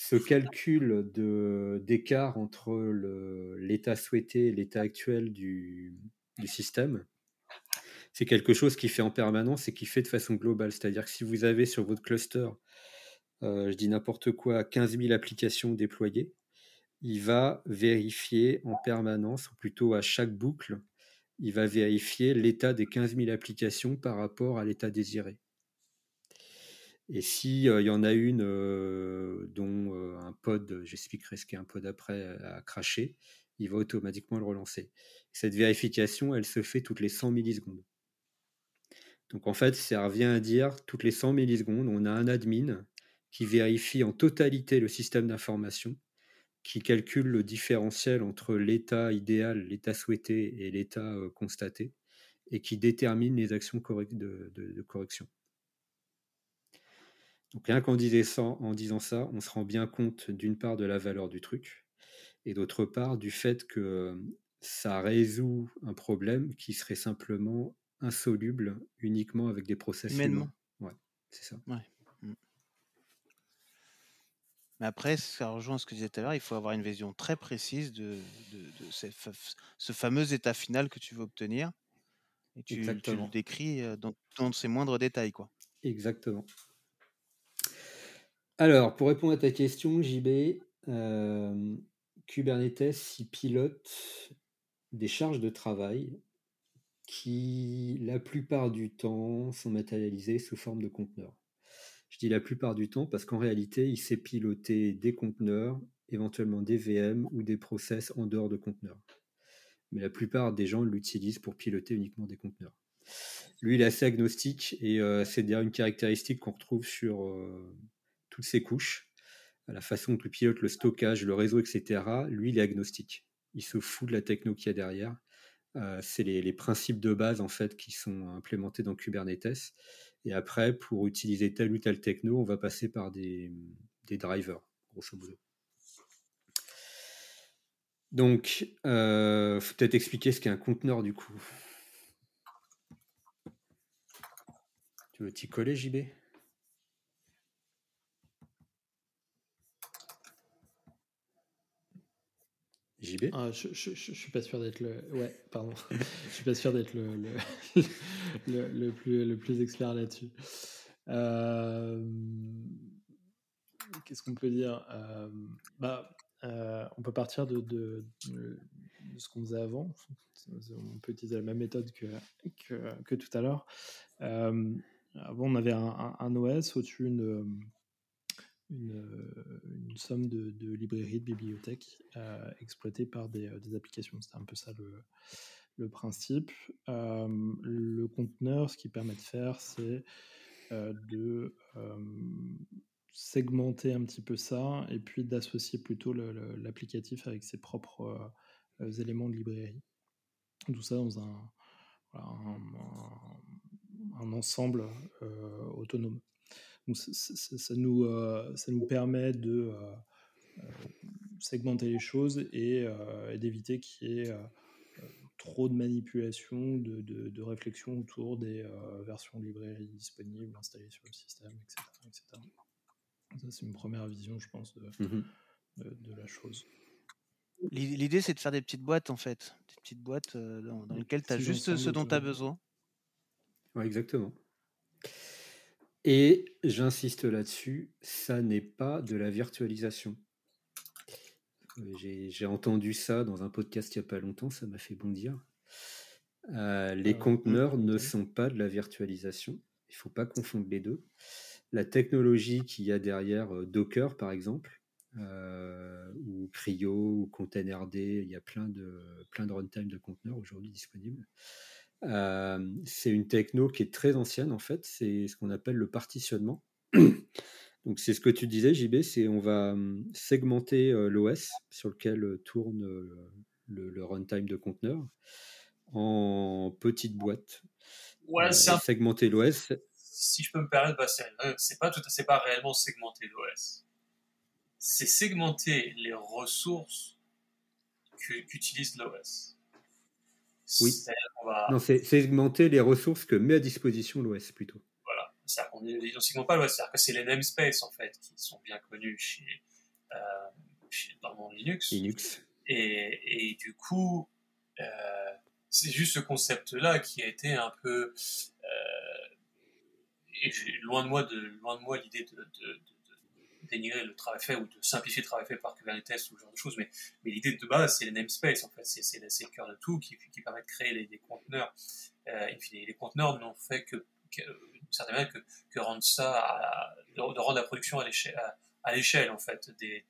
Ce calcul d'écart entre l'état souhaité et l'état actuel du, système, c'est quelque chose qui fait en permanence et qui fait de façon globale. C'est-à-dire que si vous avez sur votre cluster, euh, je dis n'importe quoi, 15 000 applications déployées, il va vérifier en permanence, ou plutôt à chaque boucle, il va vérifier l'état des 15 000 applications par rapport à l'état désiré. Et s'il il y en a une dont un pod, j'expliquerai ce qu'est un pod après, a craché, il va automatiquement le relancer. Cette vérification, elle se fait toutes les 100 millisecondes. Donc en fait, ça revient à dire toutes les 100 millisecondes, on a un admin qui vérifie en totalité le système d'information, qui calcule le différentiel entre l'état idéal, l'état souhaité et l'état constaté, et qui détermine les actions de, correction. Donc rien qu'en en disant ça, on se rend bien compte d'une part de la valeur du truc, et d'autre part du fait que ça résout un problème qui serait simplement insoluble uniquement avec des process humains. Ouais, c'est ça. Ouais. Mmh. Mais après, ça rejoint ce que je disais tout à l'heure, il faut avoir une vision très précise de, ce fameux état final que tu veux obtenir. Et tu, le décris dans, dans, ses moindres détails. Quoi. Exactement. Alors, pour répondre à ta question, JB, euh, Kubernetes, il pilote des charges de travail qui, la plupart du temps, sont matérialisés sous forme de conteneurs. Je dis la plupart du temps parce qu'en réalité, il sait piloter des conteneurs, éventuellement des VM ou des process en dehors de conteneurs. Mais la plupart des gens l'utilisent pour piloter uniquement des conteneurs. Lui, il est assez agnostique et euh, c'est d'ailleurs une caractéristique qu'on retrouve sur euh, toutes ces couches. la façon dont il pilote le stockage, le réseau, etc. Lui, il est agnostique. Il se fout de la techno qu'il y a derrière euh, c'est les, principes de base en fait qui sont implémentés dans Kubernetes. Et après, pour utiliser tel ou tel techno, on va passer par des, drivers, grosso modo. Donc, il euh, faut peut-être expliquer ce qu'est un conteneur du coup. Tu veux t'y coller, JB JB ah, je, je, je, suis pas sûr d'être le. Ouais, pardon. je suis pas sûr d'être le, le, le, plus, le plus expert là-dessus. Euh, qu'est-ce qu'on peut dire? Euh, bah, euh, On peut partir de, de, de ce qu'on faisait avant. On peut utiliser la même méthode que, que, que tout à l'heure. avant, on avait un, un OS au-dessus une euh, une, somme de, librairies, de bibliothèques euh, exploitées par des, euh, applications. C'était un peu ça le, principe. le conteneur, ce qui permet de faire, c'est de segmenter un petit peu ça et puis d'associer plutôt l'applicatif avec ses propres éléments de librairie. Tout ça dans un ensemble autonome ça, nous, euh, ça nous permet de euh, euh, segmenter les choses et, d'éviter qu'il y ait trop de manipulation, de, de, réflexion autour des versions de librairie disponibles installées sur le système, etc. Ça, c'est une première vision, je pense, de, mmh de, la chose. L'idée, c'est de faire des petites boîtes, en fait. Des petites boîtes dans, lesquelles tu as juste ce dont tu as besoin. Ouais, exactement. Et j'insiste là-dessus, ça n'est pas de la virtualisation. J'ai entendu ça dans un podcast il n'y a pas longtemps, ça m'a fait bondir. Euh, les ah, conteneurs ne sont pas de la virtualisation. Il ne faut pas confondre les deux. La technologie qu'il y a derrière euh, Docker, par exemple, euh, ou Cryo, ou Containerd, il y a plein de, plein de runtime de conteneurs aujourd'hui disponibles c'est une techno qui est très ancienne en fait, c'est ce qu'on appelle le partitionnement. Donc c'est ce que tu disais JB, c'est on va segmenter l'OS sur lequel tourne le, runtime de conteneur en petites boîtes. Ouais, c'est un... segmenter l'OS. Si je peux me permettre, bah, c'est pas tout, c'est pas réellement segmenter l'OS. C'est segmenter les ressources qu'utilise l'OS. Oui. Non, c'est segmenter les ressources que met à disposition l'OS plutôt. Voilà. C'est-à-dire qu'on ne pas l'OS. C'est-à-dire que c'est les namespaces en fait qui sont bien connus chez, euh, dans mon Linux. Linux. Et, et du coup, euh, c'est juste ce concept-là qui a été un peu. Euh, et loin de moi de loin de moi l'idée de, de, dénigrer le travail fait ou de simplifier le travail fait par Kubernetes ou ce genre de choses, mais, mais l'idée de base, c'est les namespaces, en fait, c'est le cœur de tout qui, permet de créer les, des conteneurs. Euh, et puis les, conteneurs n'ont fait que, certainement que, rendre ça, de, rendre la production à l'échelle, en fait, des,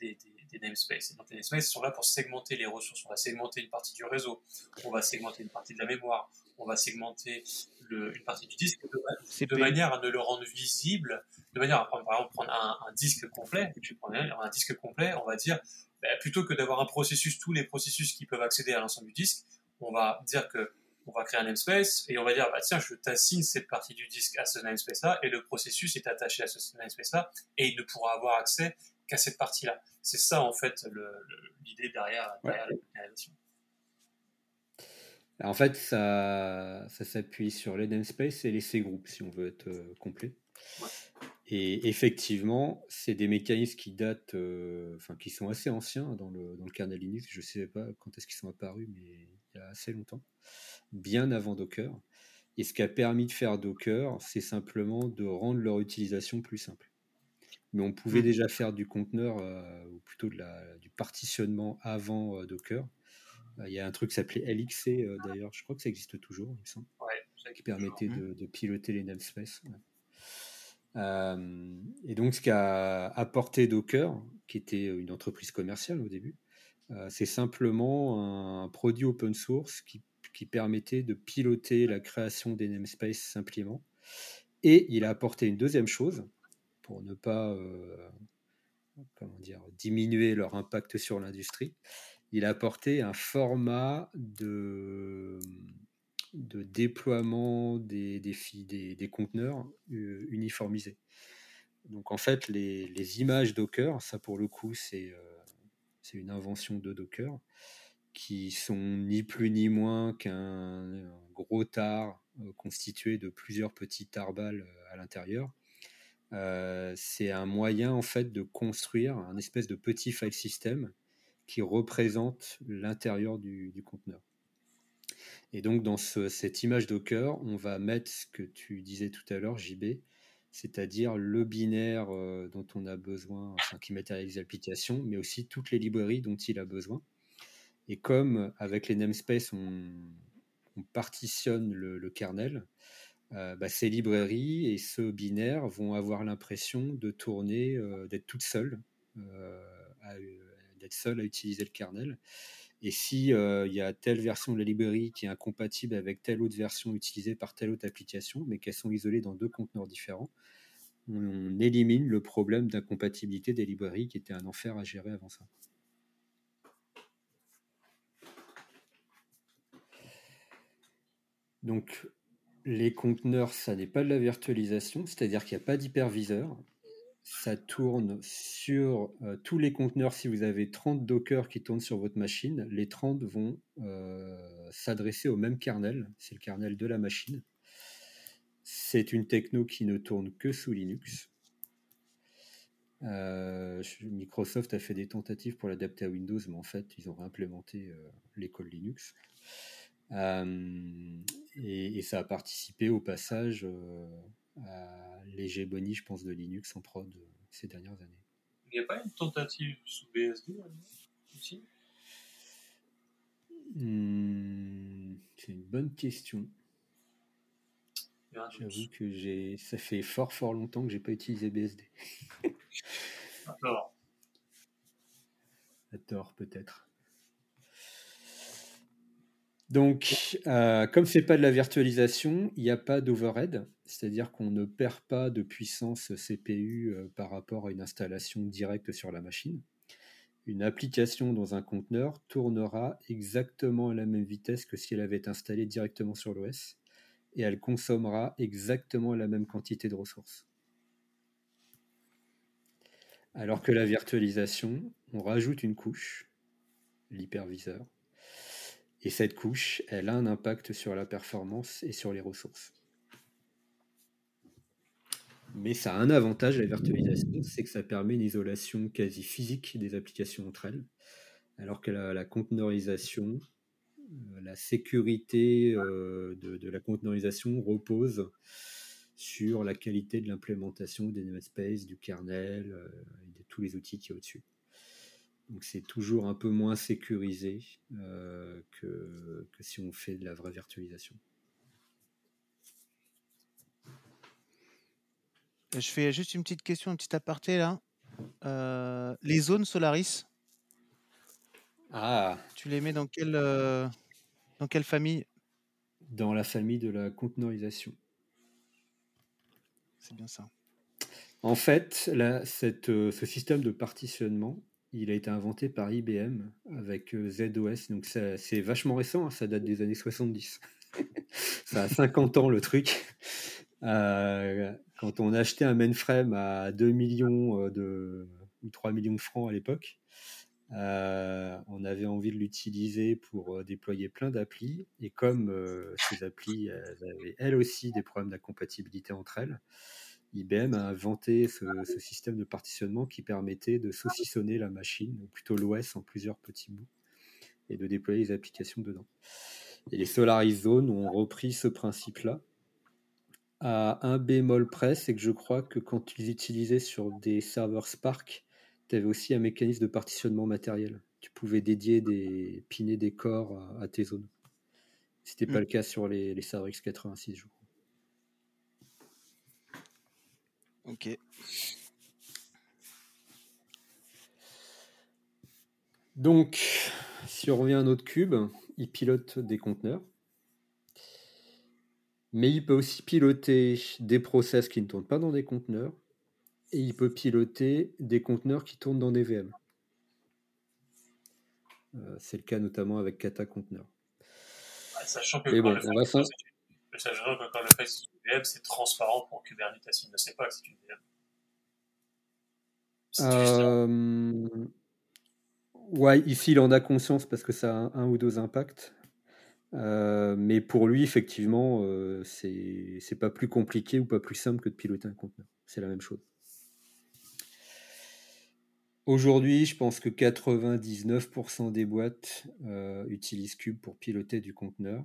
des, namespaces. Donc les namespaces sont là pour segmenter les ressources. On va segmenter une partie du réseau, on va segmenter une partie de la mémoire, on va segmenter le, une partie du disque de, de, manière à ne le rendre visible, de manière à prendre, par exemple, prendre un, un disque complet, je prendre un, un, disque complet, on va dire, bah, plutôt que d'avoir un processus, tous les processus qui peuvent accéder à l'ensemble du disque, on va dire que on va créer un namespace et on va dire bah tiens je t'assigne cette partie du disque à ce namespace là et le processus est attaché à ce namespace là et il ne pourra avoir accès qu'à cette partie là c'est ça en fait l'idée derrière, derrière la en fait, ça, ça s'appuie sur les namespaces et les C-groups, si on veut être euh, complet. Et effectivement, c'est des mécanismes qui datent, euh, enfin, qui sont assez anciens dans le, dans le kernel Linux. Je ne sais pas quand est-ce qu'ils sont apparus, mais il y a assez longtemps, bien avant Docker. Et ce qui a permis de faire Docker, c'est simplement de rendre leur utilisation plus simple. Mais on pouvait mmh. déjà faire du conteneur, euh, ou plutôt de la, du partitionnement avant Docker. Il y a un truc qui s'appelait LXC euh, d'ailleurs, je crois que ça existe toujours, il me semble, qui permettait de, piloter les namespaces. Euh, et donc, ce qu'a apporté Docker, qui était une entreprise commerciale au début, euh, c'est simplement un produit open source qui, qui, permettait de piloter la création des namespaces simplement. Et il a apporté une deuxième chose, pour ne pas comment dire, diminuer leur impact sur l'industrie, il a apporté un format de, déploiement des, conteneurs euh, uniformisés. Donc en fait, les, images Docker, ça pour le coup, c'est euh, une invention de Docker, qui sont ni plus ni moins qu'un gros tar euh, constitué de plusieurs petits tarbales à l'intérieur. c'est un moyen en fait de construire un espèce de petit file system qui représente l'intérieur du, conteneur. Et donc dans cette image Docker, on va mettre ce que tu disais tout à l'heure, JB, c'est-à-dire le binaire euh, dont on a besoin, enfin, qui matérialise l'application, mais aussi toutes les librairies dont il a besoin. Et comme avec les namespaces, on, partitionne le, kernel, euh, bah, ces librairies et ce binaire vont avoir l'impression de tourner, euh, d'être toutes seules d'être seul à utiliser le kernel. Et si euh, il y a telle version de la librairie qui est incompatible avec telle autre version utilisée par telle autre application, mais qu'elles sont isolées dans deux conteneurs différents, on, élimine le problème d'incompatibilité des librairies qui était un enfer à gérer avant ça. Donc, les conteneurs, ça n'est pas de la virtualisation, c'est-à-dire qu'il n'y a pas d'hyperviseur ça tourne sur euh, tous les conteneurs. Si vous avez 30 Docker qui tournent sur votre machine, les 30 vont euh, s'adresser au même kernel. C'est le kernel de la machine. C'est une techno qui ne tourne que sous Linux. Euh, Microsoft a fait des tentatives pour l'adapter à Windows, mais en fait, ils ont réimplémenté l'école Linux. Et, et, ça a participé au passage à l'hégémonie, je pense, de Linux en prod euh, ces dernières années. Il n'y a pas une tentative sous BSD aussi? Hmm, C'est une bonne question. J'avoue que j'ai, ça fait fort fort longtemps que j'ai pas utilisé BSD. D'accord. À tort peut-être. Donc, euh, comme c'est pas de la virtualisation, il n'y a pas d'overhead, c'est-à-dire qu'on ne perd pas de puissance CPU euh, par rapport à une installation directe sur la machine. Une application dans un conteneur tournera exactement à la même vitesse que si elle avait été installée directement sur l'OS, et elle consommera exactement la même quantité de ressources. Alors que la virtualisation, on rajoute une couche, l'hyperviseur, et cette couche, elle a un impact sur la performance et sur les ressources. Mais ça a un avantage, la virtualisation, c'est que ça permet une isolation quasi physique des applications entre elles, alors que la, conteneurisation, euh, la sécurité euh, de, la conteneurisation repose sur la qualité de l'implémentation des namespaces, du kernel euh, et de tous les outils qui y au-dessus. Donc c'est toujours un peu moins sécurisé que, que si on fait de la vraie virtualisation. Je fais juste une petite question, un petit aparté là. Euh, les zones Solaris. Ah. Tu les mets dans quelle, euh, dans quelle famille? Dans la famille de la conteneurisation. C'est bien ça. En fait, là, cette, euh, ce système de partitionnement, il a été inventé par IBM avec ZOS. Donc c'est vachement récent, hein, ça date des années 70. ça a 50 ans le truc. Euh, quand on achetait un mainframe à 2 millions euh, de, ou 3 millions de francs à l'époque, euh, on avait envie de l'utiliser pour déployer plein d'applis. Et comme ces applis avaient elles aussi des problèmes d'incompatibilité entre elles, IBM a inventé ce, système de partitionnement qui permettait de saucissonner la machine, ou plutôt l'OS, en plusieurs petits bouts, et de déployer les applications dedans. Et les Solaris Zones ont repris ce principe-là à un bémol près, c'est que je crois que quand tu les utilisais sur des serveurs Spark, tu avais aussi un mécanisme de partitionnement matériel. Tu pouvais dédier des piner des corps à, tes zones. C'était pas mm. le cas sur les, serveurs x86, je crois. Ok. Donc, si on revient à notre cube, il pilote des conteneurs. Mais il peut aussi piloter des process qui ne tournent pas dans des conteneurs. Et il peut piloter des conteneurs qui tournent dans des VM. Euh, c'est le cas notamment avec Kata Conteneur. sachant que quand, le fait, c'est une VM, c'est transparent pour Kubernetes. Il ne sait pas que c'est une VM. Euh... Ouais, ici il en a conscience parce que ça a un ou deux impacts. Euh, mais pour lui, effectivement, euh, c'est pas plus compliqué ou pas plus simple que de piloter un conteneur. C'est la même chose. Aujourd'hui, je pense que 99% des boîtes euh, utilisent Cube pour piloter du conteneur.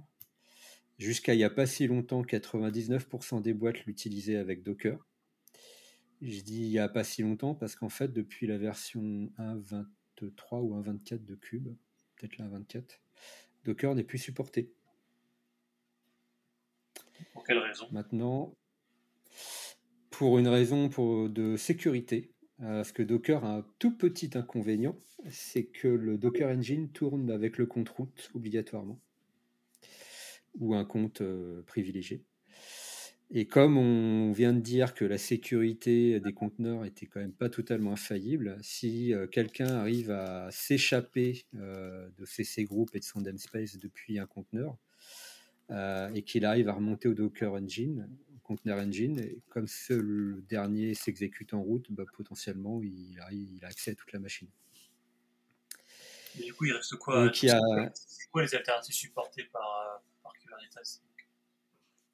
Jusqu'à il n'y a pas si longtemps, 99% des boîtes l'utilisaient avec Docker. Je dis il n'y a pas si longtemps parce qu'en fait, depuis la version 1.23 ou 1.24 de Cube, peut-être la 1.24, Docker n'est plus supporté. Pour quelle raison? Maintenant, pour une raison pour, de sécurité, euh, parce que Docker a un tout petit inconvénient, c'est que le Docker Engine tourne avec le compte root obligatoirement, ou un compte euh, privilégié. Et comme on vient de dire que la sécurité des conteneurs était quand même pas totalement infaillible, si euh, quelqu'un arrive à s'échapper euh, de CC Group et de son namespace depuis un conteneur, et qu'il arrive à remonter au Docker Engine, au Container Engine, et comme ce dernier s'exécute en route, bah, potentiellement il, a accès à toute la machine. du coup, il reste quoi C'est quoi les alternatives supportées par,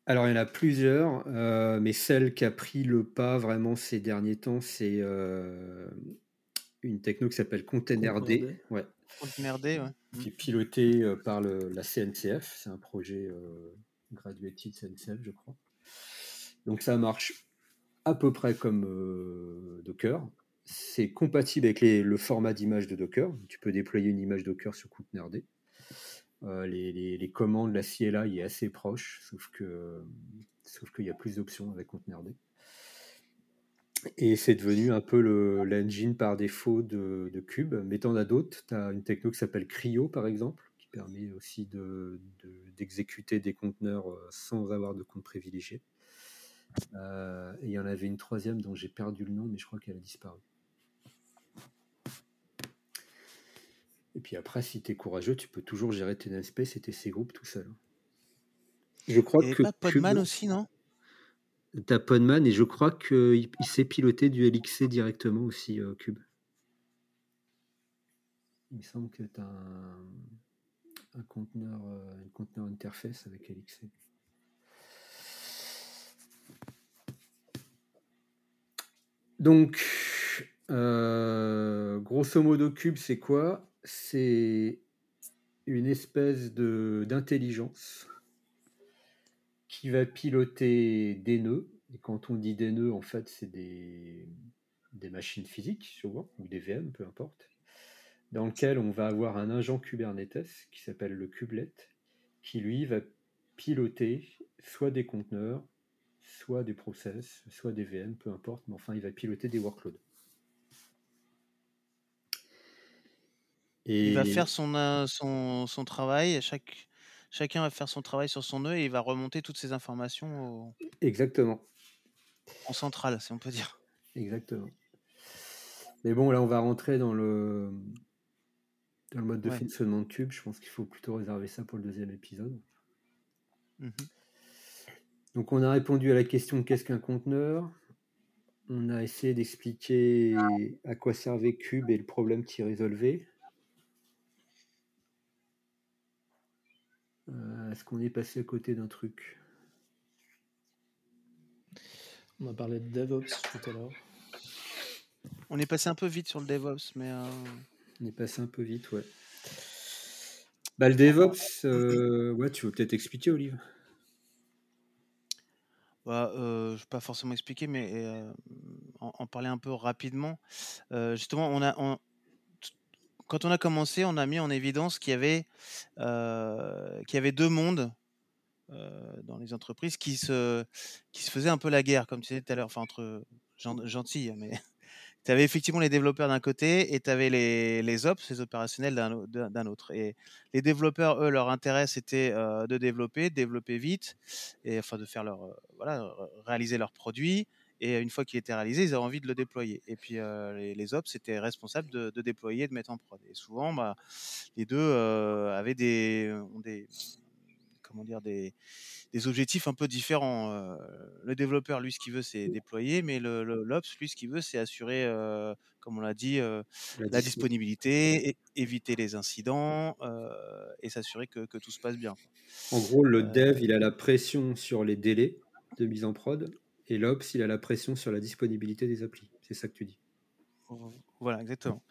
alors, il y en a plusieurs, euh, mais celle qui a pris le pas vraiment ces derniers temps, c'est euh, une techno qui s'appelle ContainerD. Ouais. ContainerD, ouais. Qui est pilotée euh, par la CNCF. C'est un projet graduated CNCF, je crois. Donc, ça marche à peu près comme Docker. C'est compatible avec le format d'image de Docker. Tu peux déployer une image Docker sur ContainerD. Euh, les, commandes, la CLI est assez proche, sauf que sauf qu'il y a plus d'options avec Containerd. Et c'est devenu un peu l'engine par défaut de, de Cube. Mais tu en as d'autres. Tu une techno qui s'appelle Cryo, par exemple, qui permet aussi d'exécuter des conteneurs euh, sans avoir de compte privilégié. Euh, et il y en avait une troisième dont j'ai perdu le nom, mais je crois qu'elle a disparu. Et puis après, si tu es courageux, tu peux toujours gérer tes namespaces et tes C-groupes tout seul. Je crois Et que pas Podman Cube- aussi, non? T'as Podman et je crois qu'il il sait piloter du LXC directement aussi, euh, Cube. Il me semble que tu as un, un conteneur, euh, une conteneur interface avec LXC. Donc, euh, grosso modo, Cube, c'est quoi? C'est une espèce de d'intelligence qui va piloter des nœuds. Et quand on dit des nœuds, en fait, c'est des, des machines physiques, souvent, ou des VM, peu importe, dans lequel on va avoir un agent Kubernetes qui s'appelle le kubelet, qui lui va piloter soit des conteneurs, soit des process, soit des VM, peu importe, mais enfin, il va piloter des workloads. Et Il va faire son, euh, son, son travail, chaque, chacun va faire son travail sur son nœud et il va remonter toutes ces informations au- Exactement. en centrale, si on peut dire. Exactement. Mais bon, là, on va rentrer dans le, dans le mode de Ouais. fonctionnement de Cube. Je pense qu'il faut plutôt réserver ça pour le deuxième épisode. Mhm. Donc, on a répondu à la question qu'est-ce qu'un conteneur? On a essayé d'expliquer à quoi servait Cube et le problème qu'il résolvait. Euh, Est-ce qu'on est passé à côté d'un truc? On a parlé de DevOps tout à l'heure. On est passé un peu vite sur le DevOps, mais euh, On est passé un peu vite, ouais. Bah, le DevOps, euh, ouais, tu veux peut-être expliquer, Olive? Bah, euh, je ne vais pas forcément expliquer, mais euh, en, en parler un peu rapidement. Euh, justement, on a, on- quand on a commencé, on a mis en évidence qu'il y avait, deux mondes dans les entreprises qui se, faisaient un peu la guerre, comme tu disais tout à l'heure, enfin entre gen- gentils, mais tu avais effectivement les développeurs d'un côté et tu avais les, ops, les opérationnels d'un au- d'un d'un autre. Et les développeurs, eux, leur intérêt, c'était de développer, de développer vite, et enfin de faire leur, voilà, réaliser leurs produits. Et une fois qu'il était réalisé, ils avaient envie de le déployer. Et puis euh, les, les ops étaient responsables de, de déployer et de mettre en prod. Et souvent, bah, les deux euh, avaient des, comment dire, des, des objectifs un peu différents. Euh, le développeur, lui, ce qu'il veut, c'est déployer, mais le, l'ops, lui, ce qu'il veut, c'est assurer, comme on l'a dit, la dispo- disponibilité, et éviter les incidents et s'assurer que, que tout se passe bien. En gros, le dev, il a la pression sur les délais de mise en prod, et l'ops, il a la pression sur la disponibilité des applis. C'est ça que tu dis. Voilà, exactement.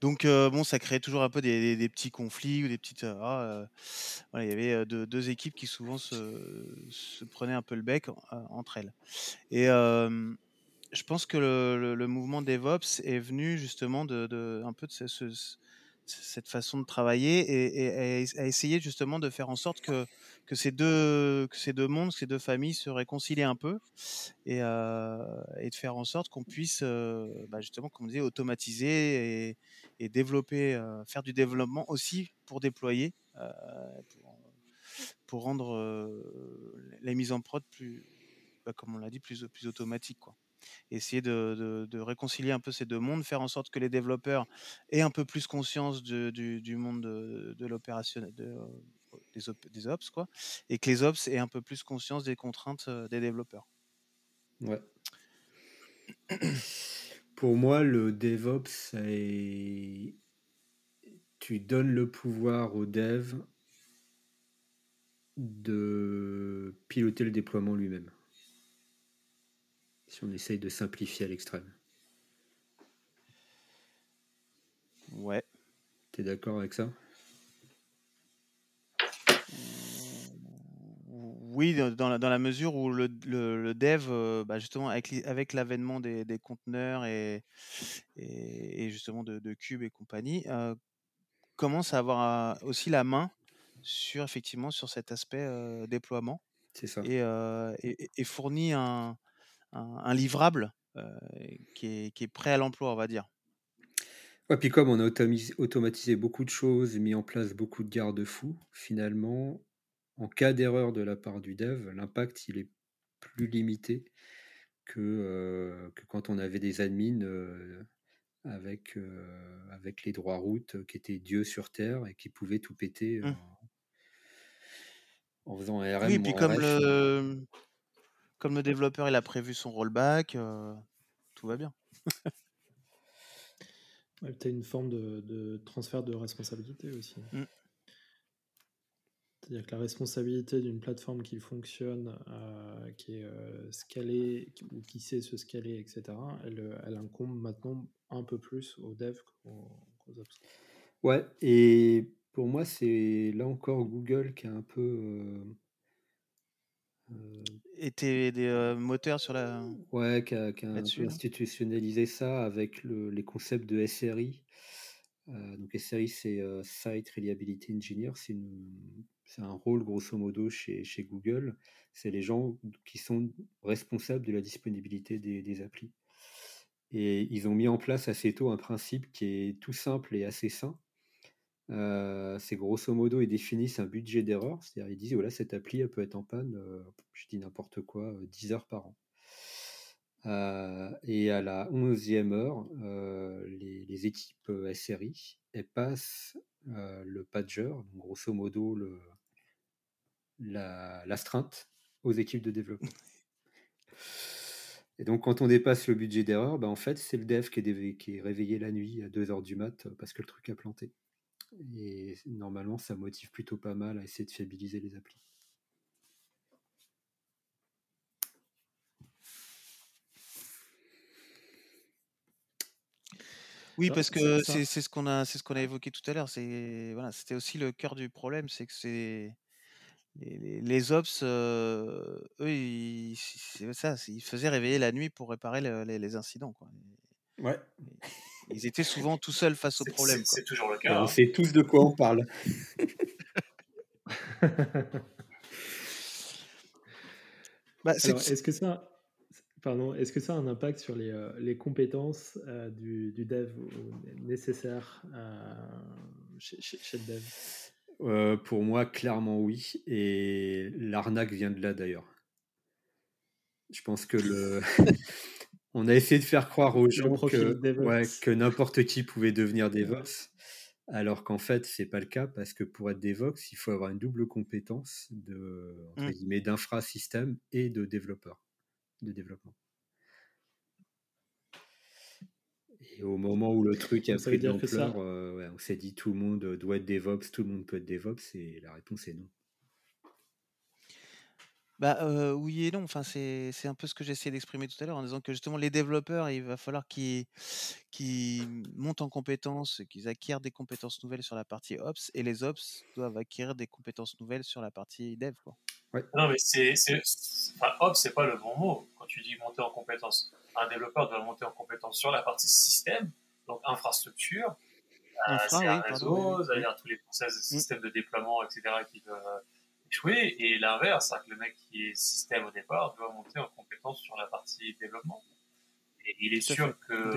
Donc, euh, bon, ça crée toujours un peu des, petits conflits ou des petites. euh, ah, euh, il y avait deux, équipes qui souvent se, prenaient un peu le bec entre elles. Et je pense que le, mouvement DevOps est venu justement de, un peu cette façon de travailler et, et- et a essayé justement de faire en sorte que, que, ces deux, que ces deux mondes, ces deux familles se réconcilient un peu et, euh, et de faire en sorte qu'on puisse euh, bah, justement, comme on disait, automatiser et, et développer, euh, faire du développement aussi pour déployer, pour, rendre les mises en prod plus, bah, comme on l'a dit, plus, plus automatiques. Quoi. Essayer de, de- réconcilier un peu ces deux mondes, faire en sorte que les développeurs aient un peu plus conscience du, du monde de, de l'opération, de, euh, des, op- des ops, quoi, et que les ops aient un peu plus conscience des contraintes euh, des développeurs. Ouais. Pour moi, le DevOps, c'est... tu donnes le pouvoir au dev de piloter le déploiement lui-même. Si on essaye de simplifier à l'extrême. Ouais. T'es d'accord avec ça? Oui, dans la, dans la mesure où le, le- le dev, euh, bah, justement, avec, l'i- avec l'avènement des, des conteneurs et, et, et justement de, de Cube et compagnie, euh, commence à avoir euh, aussi la main sur effectivement sur cet aspect euh, déploiement C'est ça. et, euh, et, et- et fournit un, un, un livrable euh, qui, est, qui est prêt à l'emploi, on va dire. Ouais, puis comme on a automis- automatisé beaucoup de choses, mis en place beaucoup de garde-fous, finalement, en cas d'erreur de la part du dev, l'impact il est plus limité que, euh, que quand on avait des admins euh, avec, euh, avec les droits routes qui étaient Dieu sur Terre et qui pouvaient tout péter. euh, Mmh. en faisant un RM. Oui, puis comme le, comme le développeur il a prévu son rollback, tout va bien. tu as une forme de, transfert de responsabilité aussi. Mmh. C'est-à-dire que la responsabilité d'une plateforme qui fonctionne, euh, qui est euh, scalée ou qui sait se scaler, etc., elle, elle incombe maintenant un peu plus aux devs qu'aux ops. Ouais, et pour moi, c'est là encore Google qui a un peu. Euh, été des moteurs sur la. Ouais, qui a, un peu institutionnalisé ça avec les concepts de SRI. Donc SRI, c'est Site Reliability Engineer, c'est un rôle grosso modo chez, Google. C'est les gens qui sont responsables de la disponibilité des, applis. Et ils ont mis en place assez tôt un principe qui est tout simple et assez sain. Euh, c'est grosso modo, ils définissent un budget d'erreur, c'est-à-dire ils disent voilà, cette appli elle peut être en panne, euh, je dis n'importe quoi, 10 euh, heures par an. Et à la 11e heure, les, les, équipes SRI elles passent le pager, grosso modo le, l'astreinte aux équipes de développement. Et donc, quand on dépasse le budget d'erreur, bah, en fait, c'est le dev qui est, qui est, réveillé la nuit à 2h du mat parce que le truc a planté. Et normalement, ça motive plutôt pas mal à essayer de fiabiliser les applis. Oui, parce que c'est ce qu'on a, c'est ce qu'on a évoqué tout à l'heure. C'est voilà, c'était aussi le cœur du problème, c'est que c'est les, ops, eux, ils, ça, ils faisaient réveiller la nuit pour réparer les, incidents. Quoi. Ouais. Ils étaient souvent tout seuls face au problème. C'est toujours le cas. On hein. sait tous de quoi on parle. bah, est-ce que ça, pardon, est-ce que ça a un impact sur les, les compétences du, du, dev nécessaires chez, chez, le dev? Euh, pour moi, clairement oui. Et l'arnaque vient de là d'ailleurs. Je pense que le. On a essayé de faire croire aux gens que, que n'importe qui pouvait devenir DevOps, alors qu'en fait, c'est pas le cas parce que pour être DevOps, il faut avoir une double compétence de mmh. d'infrasystème et de développeur, de développement. Et au moment où le truc a pris de l'ampleur, euh, on s'est dit tout le monde doit être DevOps, tout le monde peut être DevOps, et la réponse est non. Bah oui et non. Enfin, c'est, un peu ce que j'essayais d'exprimer tout à l'heure en disant que justement les développeurs, il va falloir qu'ils, montent en compétences, qu'ils acquièrent des compétences nouvelles sur la partie Ops, et les Ops doivent acquérir des compétences nouvelles sur la partie Dev. Quoi. Non, mais c'est, c'est, enfin, Ops, c'est pas le bon mot quand tu dis monter en compétences un développeur doit monter en compétence sur la partie système, donc infrastructure, c'est un réseau, c'est-à-dire tous les process, mm. systèmes de déploiement, etc., qui peuvent euh, échouer. Et l'inverse, c'est que le mec qui est système au départ doit monter en compétence sur la partie développement. Et il est sûr que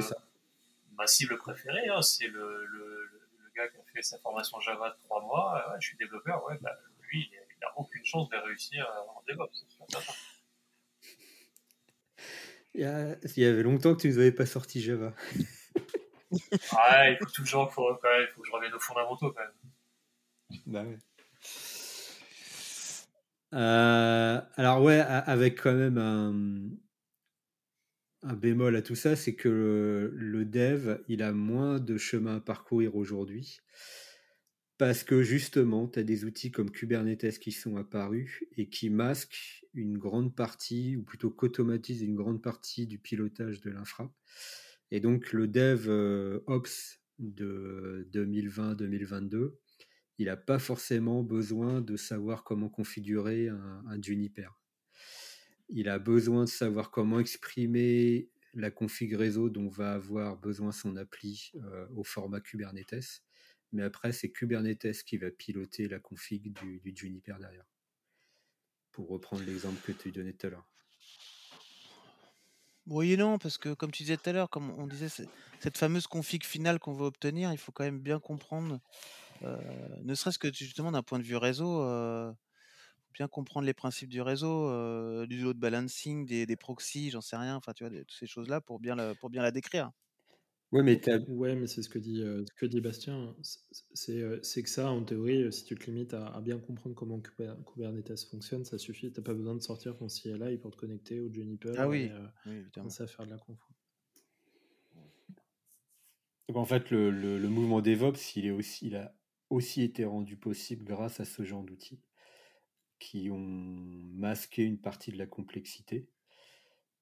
ma cible préférée, hein, c'est le, le, gars qui a fait sa formation Java de trois mois. je suis développeur, ouais, bah, lui, il n'a aucune chance de réussir en DevOps. Il y, avait longtemps que tu ne nous avais pas sorti Java. ouais, il faut toujours faut, quand même, faut que je revienne aux fondamentaux quand même. Bah ouais. Euh, alors ouais, avec quand même un, bémol à tout ça, c'est que le, le, dev, il a moins de chemin à parcourir aujourd'hui. Parce que justement, tu as des outils comme Kubernetes qui sont apparus et qui masquent une grande partie, ou plutôt qu'automatisent une grande partie du pilotage de l'infra. Et donc le dev euh, Ops de 2020-2022, il n'a pas forcément besoin de savoir comment configurer un, Juniper. Il a besoin de savoir comment exprimer la config réseau dont va avoir besoin son appli euh, au format Kubernetes mais après, c'est Kubernetes qui va piloter la config du, Juniper derrière. Pour reprendre l'exemple que tu donnais tout à l'heure. Oui et non, parce que comme tu disais tout à l'heure, comme on disait, cette fameuse config finale qu'on veut obtenir, il faut quand même bien comprendre, ne serait-ce que justement d'un point de vue réseau, euh, bien comprendre les principes du réseau, euh, du load balancing, des, des proxys, j'en sais rien, enfin tu vois, toutes ces choses-là pour bien, pour bien la décrire. Ouais, mais Ouais, mais c'est ce que dit, euh, ce que dit Bastien. C'est euh, c'est que ça, en théorie, euh, si tu te limites à, bien comprendre comment Kubernetes fonctionne, ça suffit. Tu n'as pas besoin de sortir ton CLI pour te connecter au Juniper ah oui, et commencer à faire de la conf. en fait, le, le, mouvement DevOps, il, est aussi, il a aussi été rendu possible grâce à ce genre d'outils qui ont masqué une partie de la complexité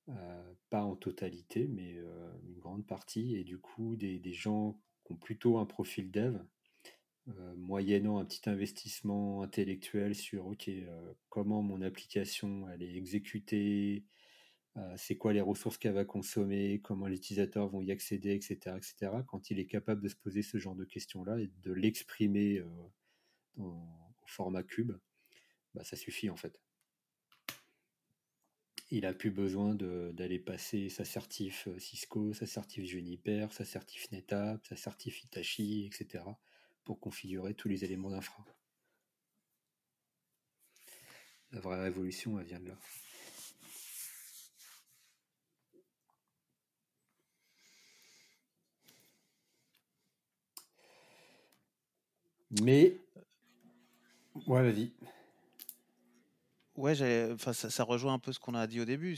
euh, pas en totalité, mais euh, une grande partie, et du coup des, gens qui ont plutôt un profil dev, euh, moyennant un petit investissement intellectuel sur ok comment mon application elle est exécutée, c'est quoi les ressources qu'elle va consommer, comment les utilisateurs vont y accéder, etc., etc. Quand il est capable de se poser ce genre de questions-là et de l'exprimer au format cube, bah, ça suffit en fait il a plus besoin d'aller passer sa certif euh, Cisco, sa certif Juniper, sa certif NetApp, sa certif Hitachi, etc. pour configurer tous les éléments d'infra. La vraie révolution, elle vient de là. Mais, ouais, vas-y. Ouais, enfin, ça, rejoint un peu ce qu'on a dit au début.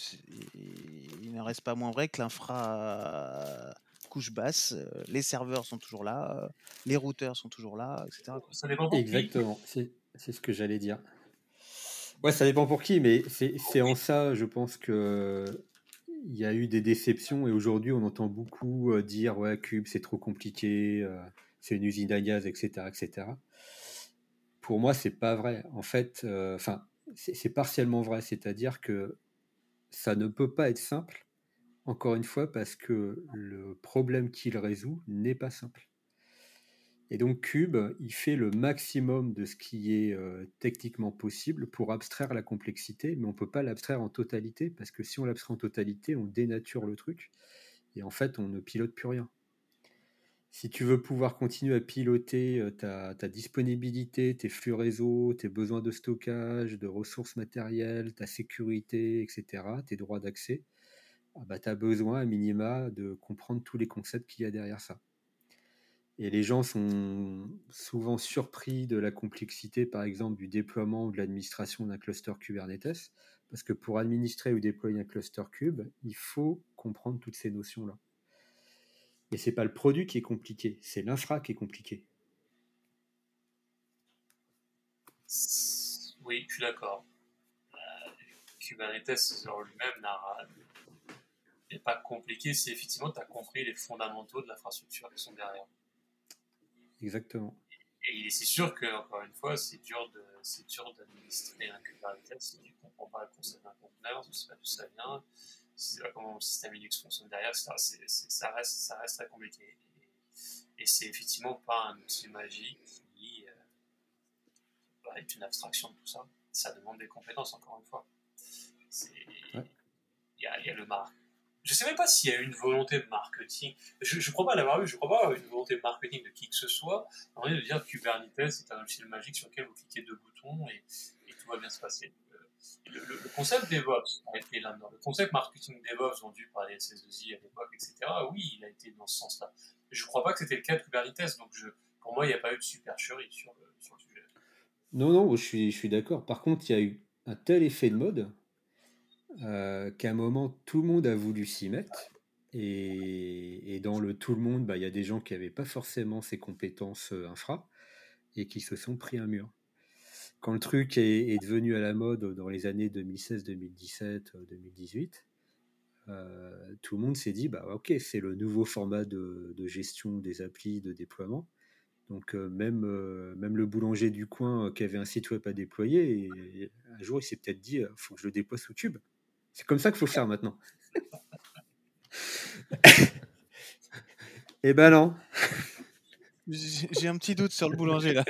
Il ne reste pas moins vrai que l'infra couche basse, euh, les serveurs sont toujours là, les routeurs sont toujours là, etc. Ça dépend pour Exactement, c'est ce que j'allais dire. Ouais, ça dépend pour qui, mais c'est en ça, je pense que il y a eu des déceptions et aujourd'hui on entend beaucoup euh, dire ouais Cube c'est trop compliqué, euh, c'est une usine à gaz, etc., etc. Pour moi c'est pas vrai. En fait, enfin c'est partiellement vrai, c'est-à-dire que ça ne peut pas être simple, encore une fois, parce que le problème qu'il résout n'est pas simple. Et donc Cube, il fait le maximum de ce qui est euh, techniquement possible pour abstraire la complexité, mais on ne peut pas l'abstraire en totalité, parce que si on l'abstrait en totalité, on dénature le truc, et en fait, on ne pilote plus rien si tu veux pouvoir continuer à piloter ta, disponibilité, tes flux réseau, tes besoins de stockage, de ressources matérielles, ta sécurité, etc., tes droits d'accès, ah bah, tu as besoin à minima de comprendre tous les concepts qu'il y a derrière ça. Et les gens sont souvent surpris de la complexité, par exemple, du déploiement ou de l'administration d'un cluster Kubernetes, parce que pour administrer ou déployer un cluster Kube, il faut comprendre toutes ces notions-là. Mais c'est pas le produit qui est compliqué, c'est l'infra qui est compliqué. Oui, je suis d'accord. Euh, Kubernetes lui-même n'est pas compliqué si effectivement tu as compris les fondamentaux de l'infrastructure qui sont derrière. Exactement. Et, c'est sûr que, encore une fois, c'est dur d'administrer un Kubernetes si tu ne comprends pas le concept d'un conteneur, tu ne sais pas d'où ça vient, comment le système Linux fonctionne derrière, ça, reste, ça reste très compliqué. Et, c'est effectivement pas un outil magique qui euh, bah, est une abstraction de tout ça. Ça demande des compétences, encore une fois. Il y, a, y, a, le marque. Je sais même pas s'il y a une volonté marketing. Je ne crois pas l'avoir eu. Je crois pas une volonté marketing de qui que ce soit. En de dire que Kubernetes c'est un logiciel magique sur lequel vous cliquez deux boutons et, et tout va bien se passer le, concept DevOps a été là-dedans. Le concept marketing DevOps vendu par les SS2I à l'époque, etc., oui, il a été dans ce sens-là. Je ne crois pas que c'était le cas de Kubernetes, donc pour moi, il n'y a pas eu de supercherie sur le, sur le sujet. Non, non, je suis, d'accord. Par contre, il y a eu un tel effet de mode euh, qu'à un moment, tout le monde a voulu s'y mettre. Et, et, dans le tout le monde, bah, il y a des gens qui n'avaient pas forcément ces compétences euh, infra et qui se sont pris un mur quand le truc est, devenu à la mode dans les années 2016, 2017, 2018, tout le monde s'est dit bah ok c'est le nouveau format de, gestion des applis de déploiement. Donc euh, même, euh, même le boulanger du coin euh, qui avait un site web à déployer, un jour il s'est peut-être dit faut que je le déploie sous Cube. C'est comme ça qu'il faut faire maintenant. Eh ben non. J'ai un petit doute sur le boulanger là.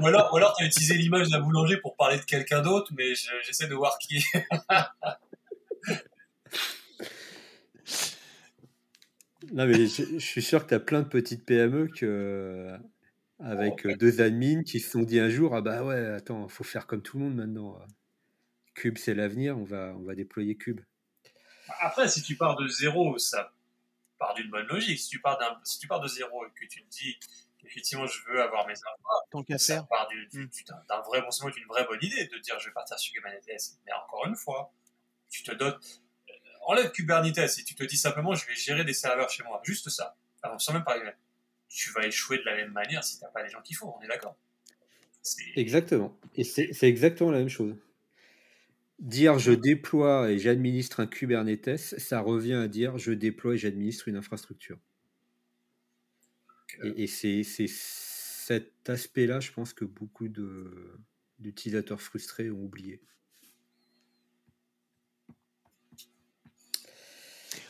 ou alors, alors tu as utilisé l'image d'un boulanger pour parler de quelqu'un d'autre, mais j'essaie de voir qui. non, mais je, suis sûr que tu as plein de petites PME que, avec deux admins qui se sont dit un jour Ah bah ouais, attends, faut faire comme tout le monde maintenant. Cube, c'est l'avenir, on va, on va déployer Cube. Après, si tu pars de zéro, ça pars d'une bonne logique. Si tu pars, d'un, si tu pars de zéro et que tu te dis effectivement je veux avoir mes infras, Tant qu'à ça faire. part du, du- Mm. du- d'un, d'un vrai bon c'est une vraie bonne idée de dire je vais partir sur Kubernetes. Mais encore une fois, tu te dotes, euh, enlève Kubernetes et tu te dis simplement je vais gérer des serveurs chez moi. Juste ça. Alors, sans même parler. Tu vas échouer de la même manière si t'as pas les gens qu'il faut, on est d'accord. C'est- Exactement. Et c'est c'est exactement la même chose. Dire je déploie et j'administre un Kubernetes, ça revient à dire je déploie et j'administre une infrastructure. Et, et c'est cet aspect-là, je pense que beaucoup d'utilisateurs frustrés ont oublié.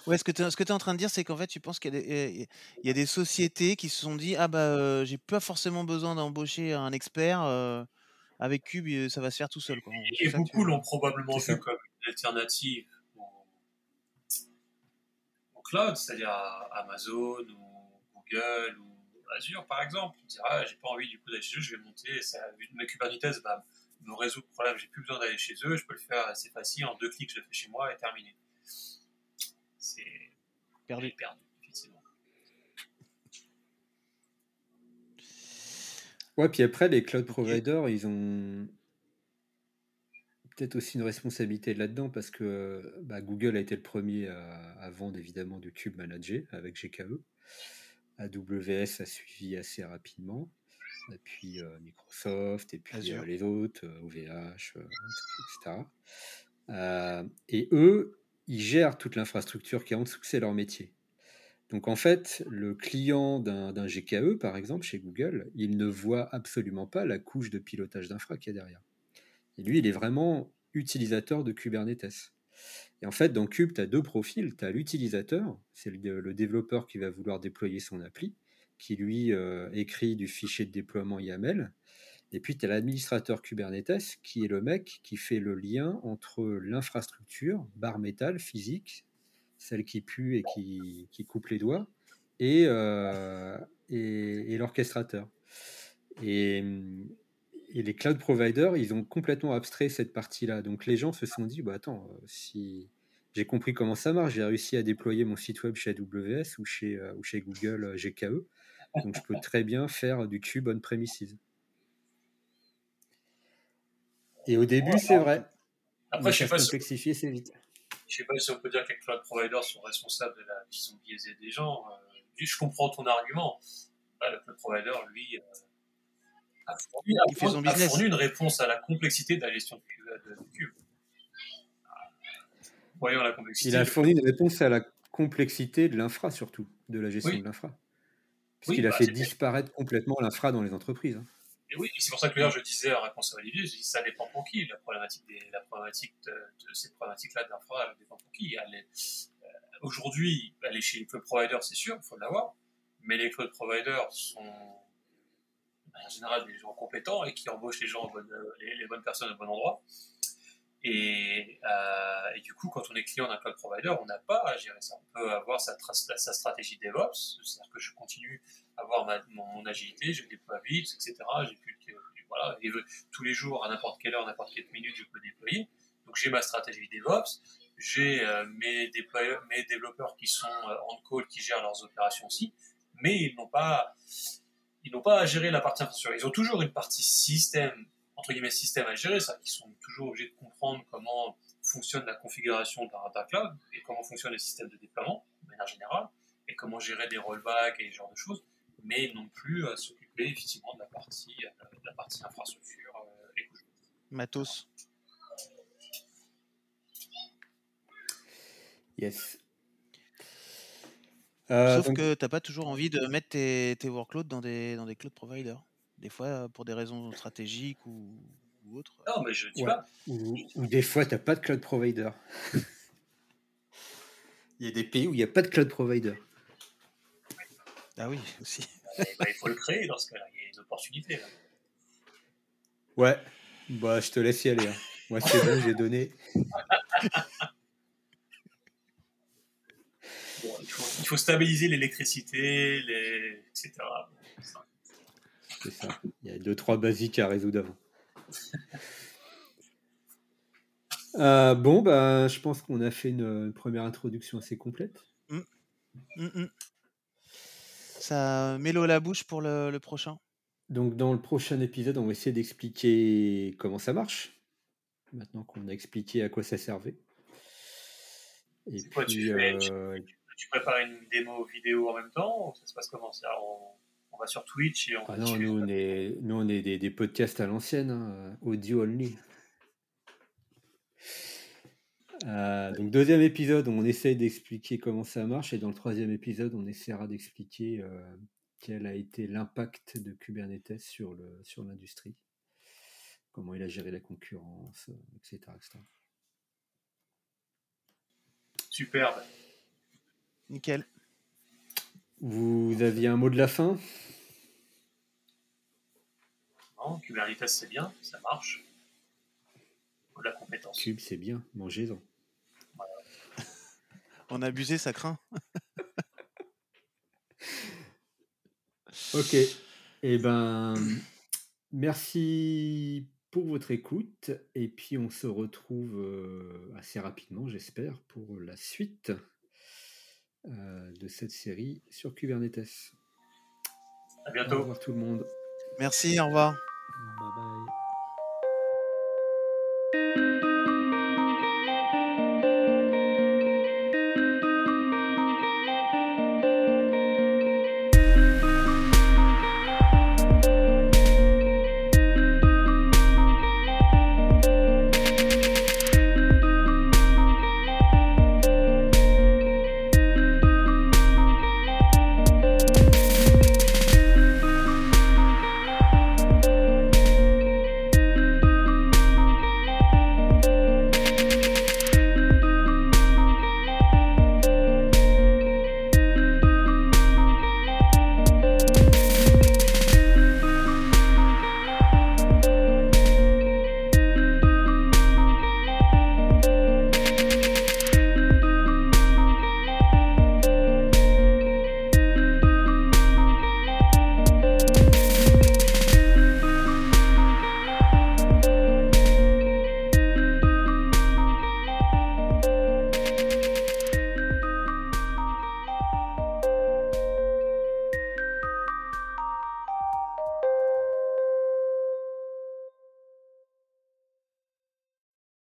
Ouais, ce que tu es, en train de dire, c'est qu'en fait, tu penses qu'il y, a des- il y a des sociétés qui se sont dit Ah, bah, euh, j'ai pas forcément besoin d'embaucher un expert. euh, avec Cube, euh, ça va se faire tout seul. Quoi. Et beaucoup l'ont probablement vu comme une alternative au, au cloud, c'est-à-dire à Amazon ou Google ou Azure par exemple. On dira, ah, j'ai pas envie du coup d'aller chez eux, je vais monter, ça, mes Kubernetes va me résoudre le problème, j'ai plus besoin d'aller chez eux, je peux le faire assez facile, en deux clics je le fais chez moi et terminé. C'est Perdu. perdu, effectivement. Ouais, puis après, les cloud providers, ils ont peut-être aussi une responsabilité là-dedans parce que bah, Google a été le premier à, à vendre évidemment du Cube managé avec GKE. AWS a suivi assez rapidement. Et puis euh, Microsoft, et puis euh, les autres, euh, OVH, euh, etc. Et eux, ils gèrent toute l'infrastructure qui est en dessous, c'est leur métier. Donc en fait, le client d'un GKE, par exemple, chez Google, il ne voit absolument pas la couche de pilotage d'infra qu'il y a derrière. Et lui, il est vraiment utilisateur de Kubernetes. Et en fait, dans Kube, tu as deux profils. Tu as l'utilisateur, c'est le, développeur qui va vouloir déployer son appli, qui lui euh, écrit du fichier de déploiement YAML. Et puis, tu as l'administrateur Kubernetes, qui est le mec qui fait le lien entre l'infrastructure, barre métal, physique, celle qui pue et qui, qui coupe les doigts, et, euh, et, et l'orchestrateur. Et, et les cloud providers, ils ont complètement abstrait cette partie-là. Donc les gens se sont dit, bah attends, euh, si j'ai compris comment ça marche, j'ai réussi à déployer mon site web chez AWS ou chez, euh, ou chez Google GKE, donc je peux très bien faire du cube on-premises. Et au début, c'est vrai. Après, mais je sais pas se si complexifie assez vite. Je sais pas si on peut dire que les cloud providers sont responsables de la vision biaisée des gens. Euh, je comprends ton argument. Bah, le cloud provider, lui, euh, a, fourni, a son a une réponse à la complexité de la gestion de cube. cube. Voyons la complexité. Il a fourni une réponse à la complexité de l'infra, surtout, de la gestion Oui. de l'infra. Oui, Puisqu'il a bah, fait disparaître complètement l'infra dans les entreprises. hein. Et oui, c'est pour ça que d'ailleurs je disais en réponse à Olivier, je ça dépend pour qui. La problématique, de, ces problématiques-là d'infra, elle dépend pour qui. Elle est- euh, Aujourd'hui, aller chez les cloud providers, c'est sûr, il faut l'avoir. Mais les cloud providers sont en général des gens compétents et qui embauchent les gens, euh, les bonnes personnes au bon endroit. Et, euh, du coup, quand on est client d'un cloud provider, on n'a pas à gérer ça. On peut avoir sa, tra- sa stratégie DevOps, c'est-à-dire que je continue à avoir mon, agilité, je déploie vite, etc. J'ai plus que, voilà, et tous les jours, à n'importe quelle heure, n'importe quelle minute, je peux déployer. Donc j'ai ma stratégie DevOps, j'ai euh, mes développeurs qui sont euh, on call, qui gèrent leurs opérations aussi, mais ils n'ont pas, ils n'ont pas à gérer la partie infrastructure. Ils ont toujours une partie système, entre guillemets système à gérer, ça, qu'ils sont toujours obligés de comprendre comment fonctionne la configuration d'un cloud et comment fonctionne le système de déploiement, de manière générale, et comment gérer des rollbacks et ce genre de choses, mais non plus à s'occuper effectivement de la partie, euh, de la partie infrastructure euh, et que je- Matos. Yes. Euh, Sauf donc- que t'as pas toujours envie de mettre tes, tes workloads dans des, dans des cloud providers. Des fois, euh, pour des raisons stratégiques ou, ou autres. Non, mais je dis Ouais. pas. Ou, ou des fois, tu n'as pas de cloud provider. il y a des pays où il n'y a pas de cloud provider. Ah oui, aussi. Bah, il faut le créer dans ce cas-là. Il y a une opportunité. Là. Ouais, bah, je te laisse y aller. hein. Moi, c'est bon, j'ai donné. Bon, il, faut, il faut stabiliser l'électricité, les... etc. Bon. C'est ça. Il y a deux, trois basiques à résoudre avant. Euh, bon, bah, je pense qu'on a fait une, une première introduction assez complète. Mm. Mmh mh. Ça met l'eau à la bouche pour le, le prochain. Donc dans le prochain épisode, on va essayer d'expliquer comment ça marche. Maintenant qu'on a expliqué à quoi ça servait. Et puis, quoi, tu, fais, tu, euh, tu, prépares une démo vidéo en même temps ou ça se passe comment? Ça, on, on, va sur Twitch et on. Ah non, nous on, est, nous on est des, des podcasts à l'ancienne, hein, audio only. Euh, donc deuxième épisode, on essaye d'expliquer comment ça marche et dans le troisième épisode, on essaiera d'expliquer euh, quel a été l'impact de Kubernetes sur le sur l'industrie, comment il a géré la concurrence, etc. etc. Superbe. Nickel. Vous aviez un mot de la fin? Non, Kubernetes c'est bien, ça marche. Faut de la compétence. Cube c'est bien, mangez-en. On a abusé, ça craint. ok. Eh ben, merci pour votre écoute. Et puis, on se retrouve euh, assez rapidement, j'espère, pour la suite de cette série sur Kubernetes. À bientôt. Au revoir tout le monde. Merci, au revoir.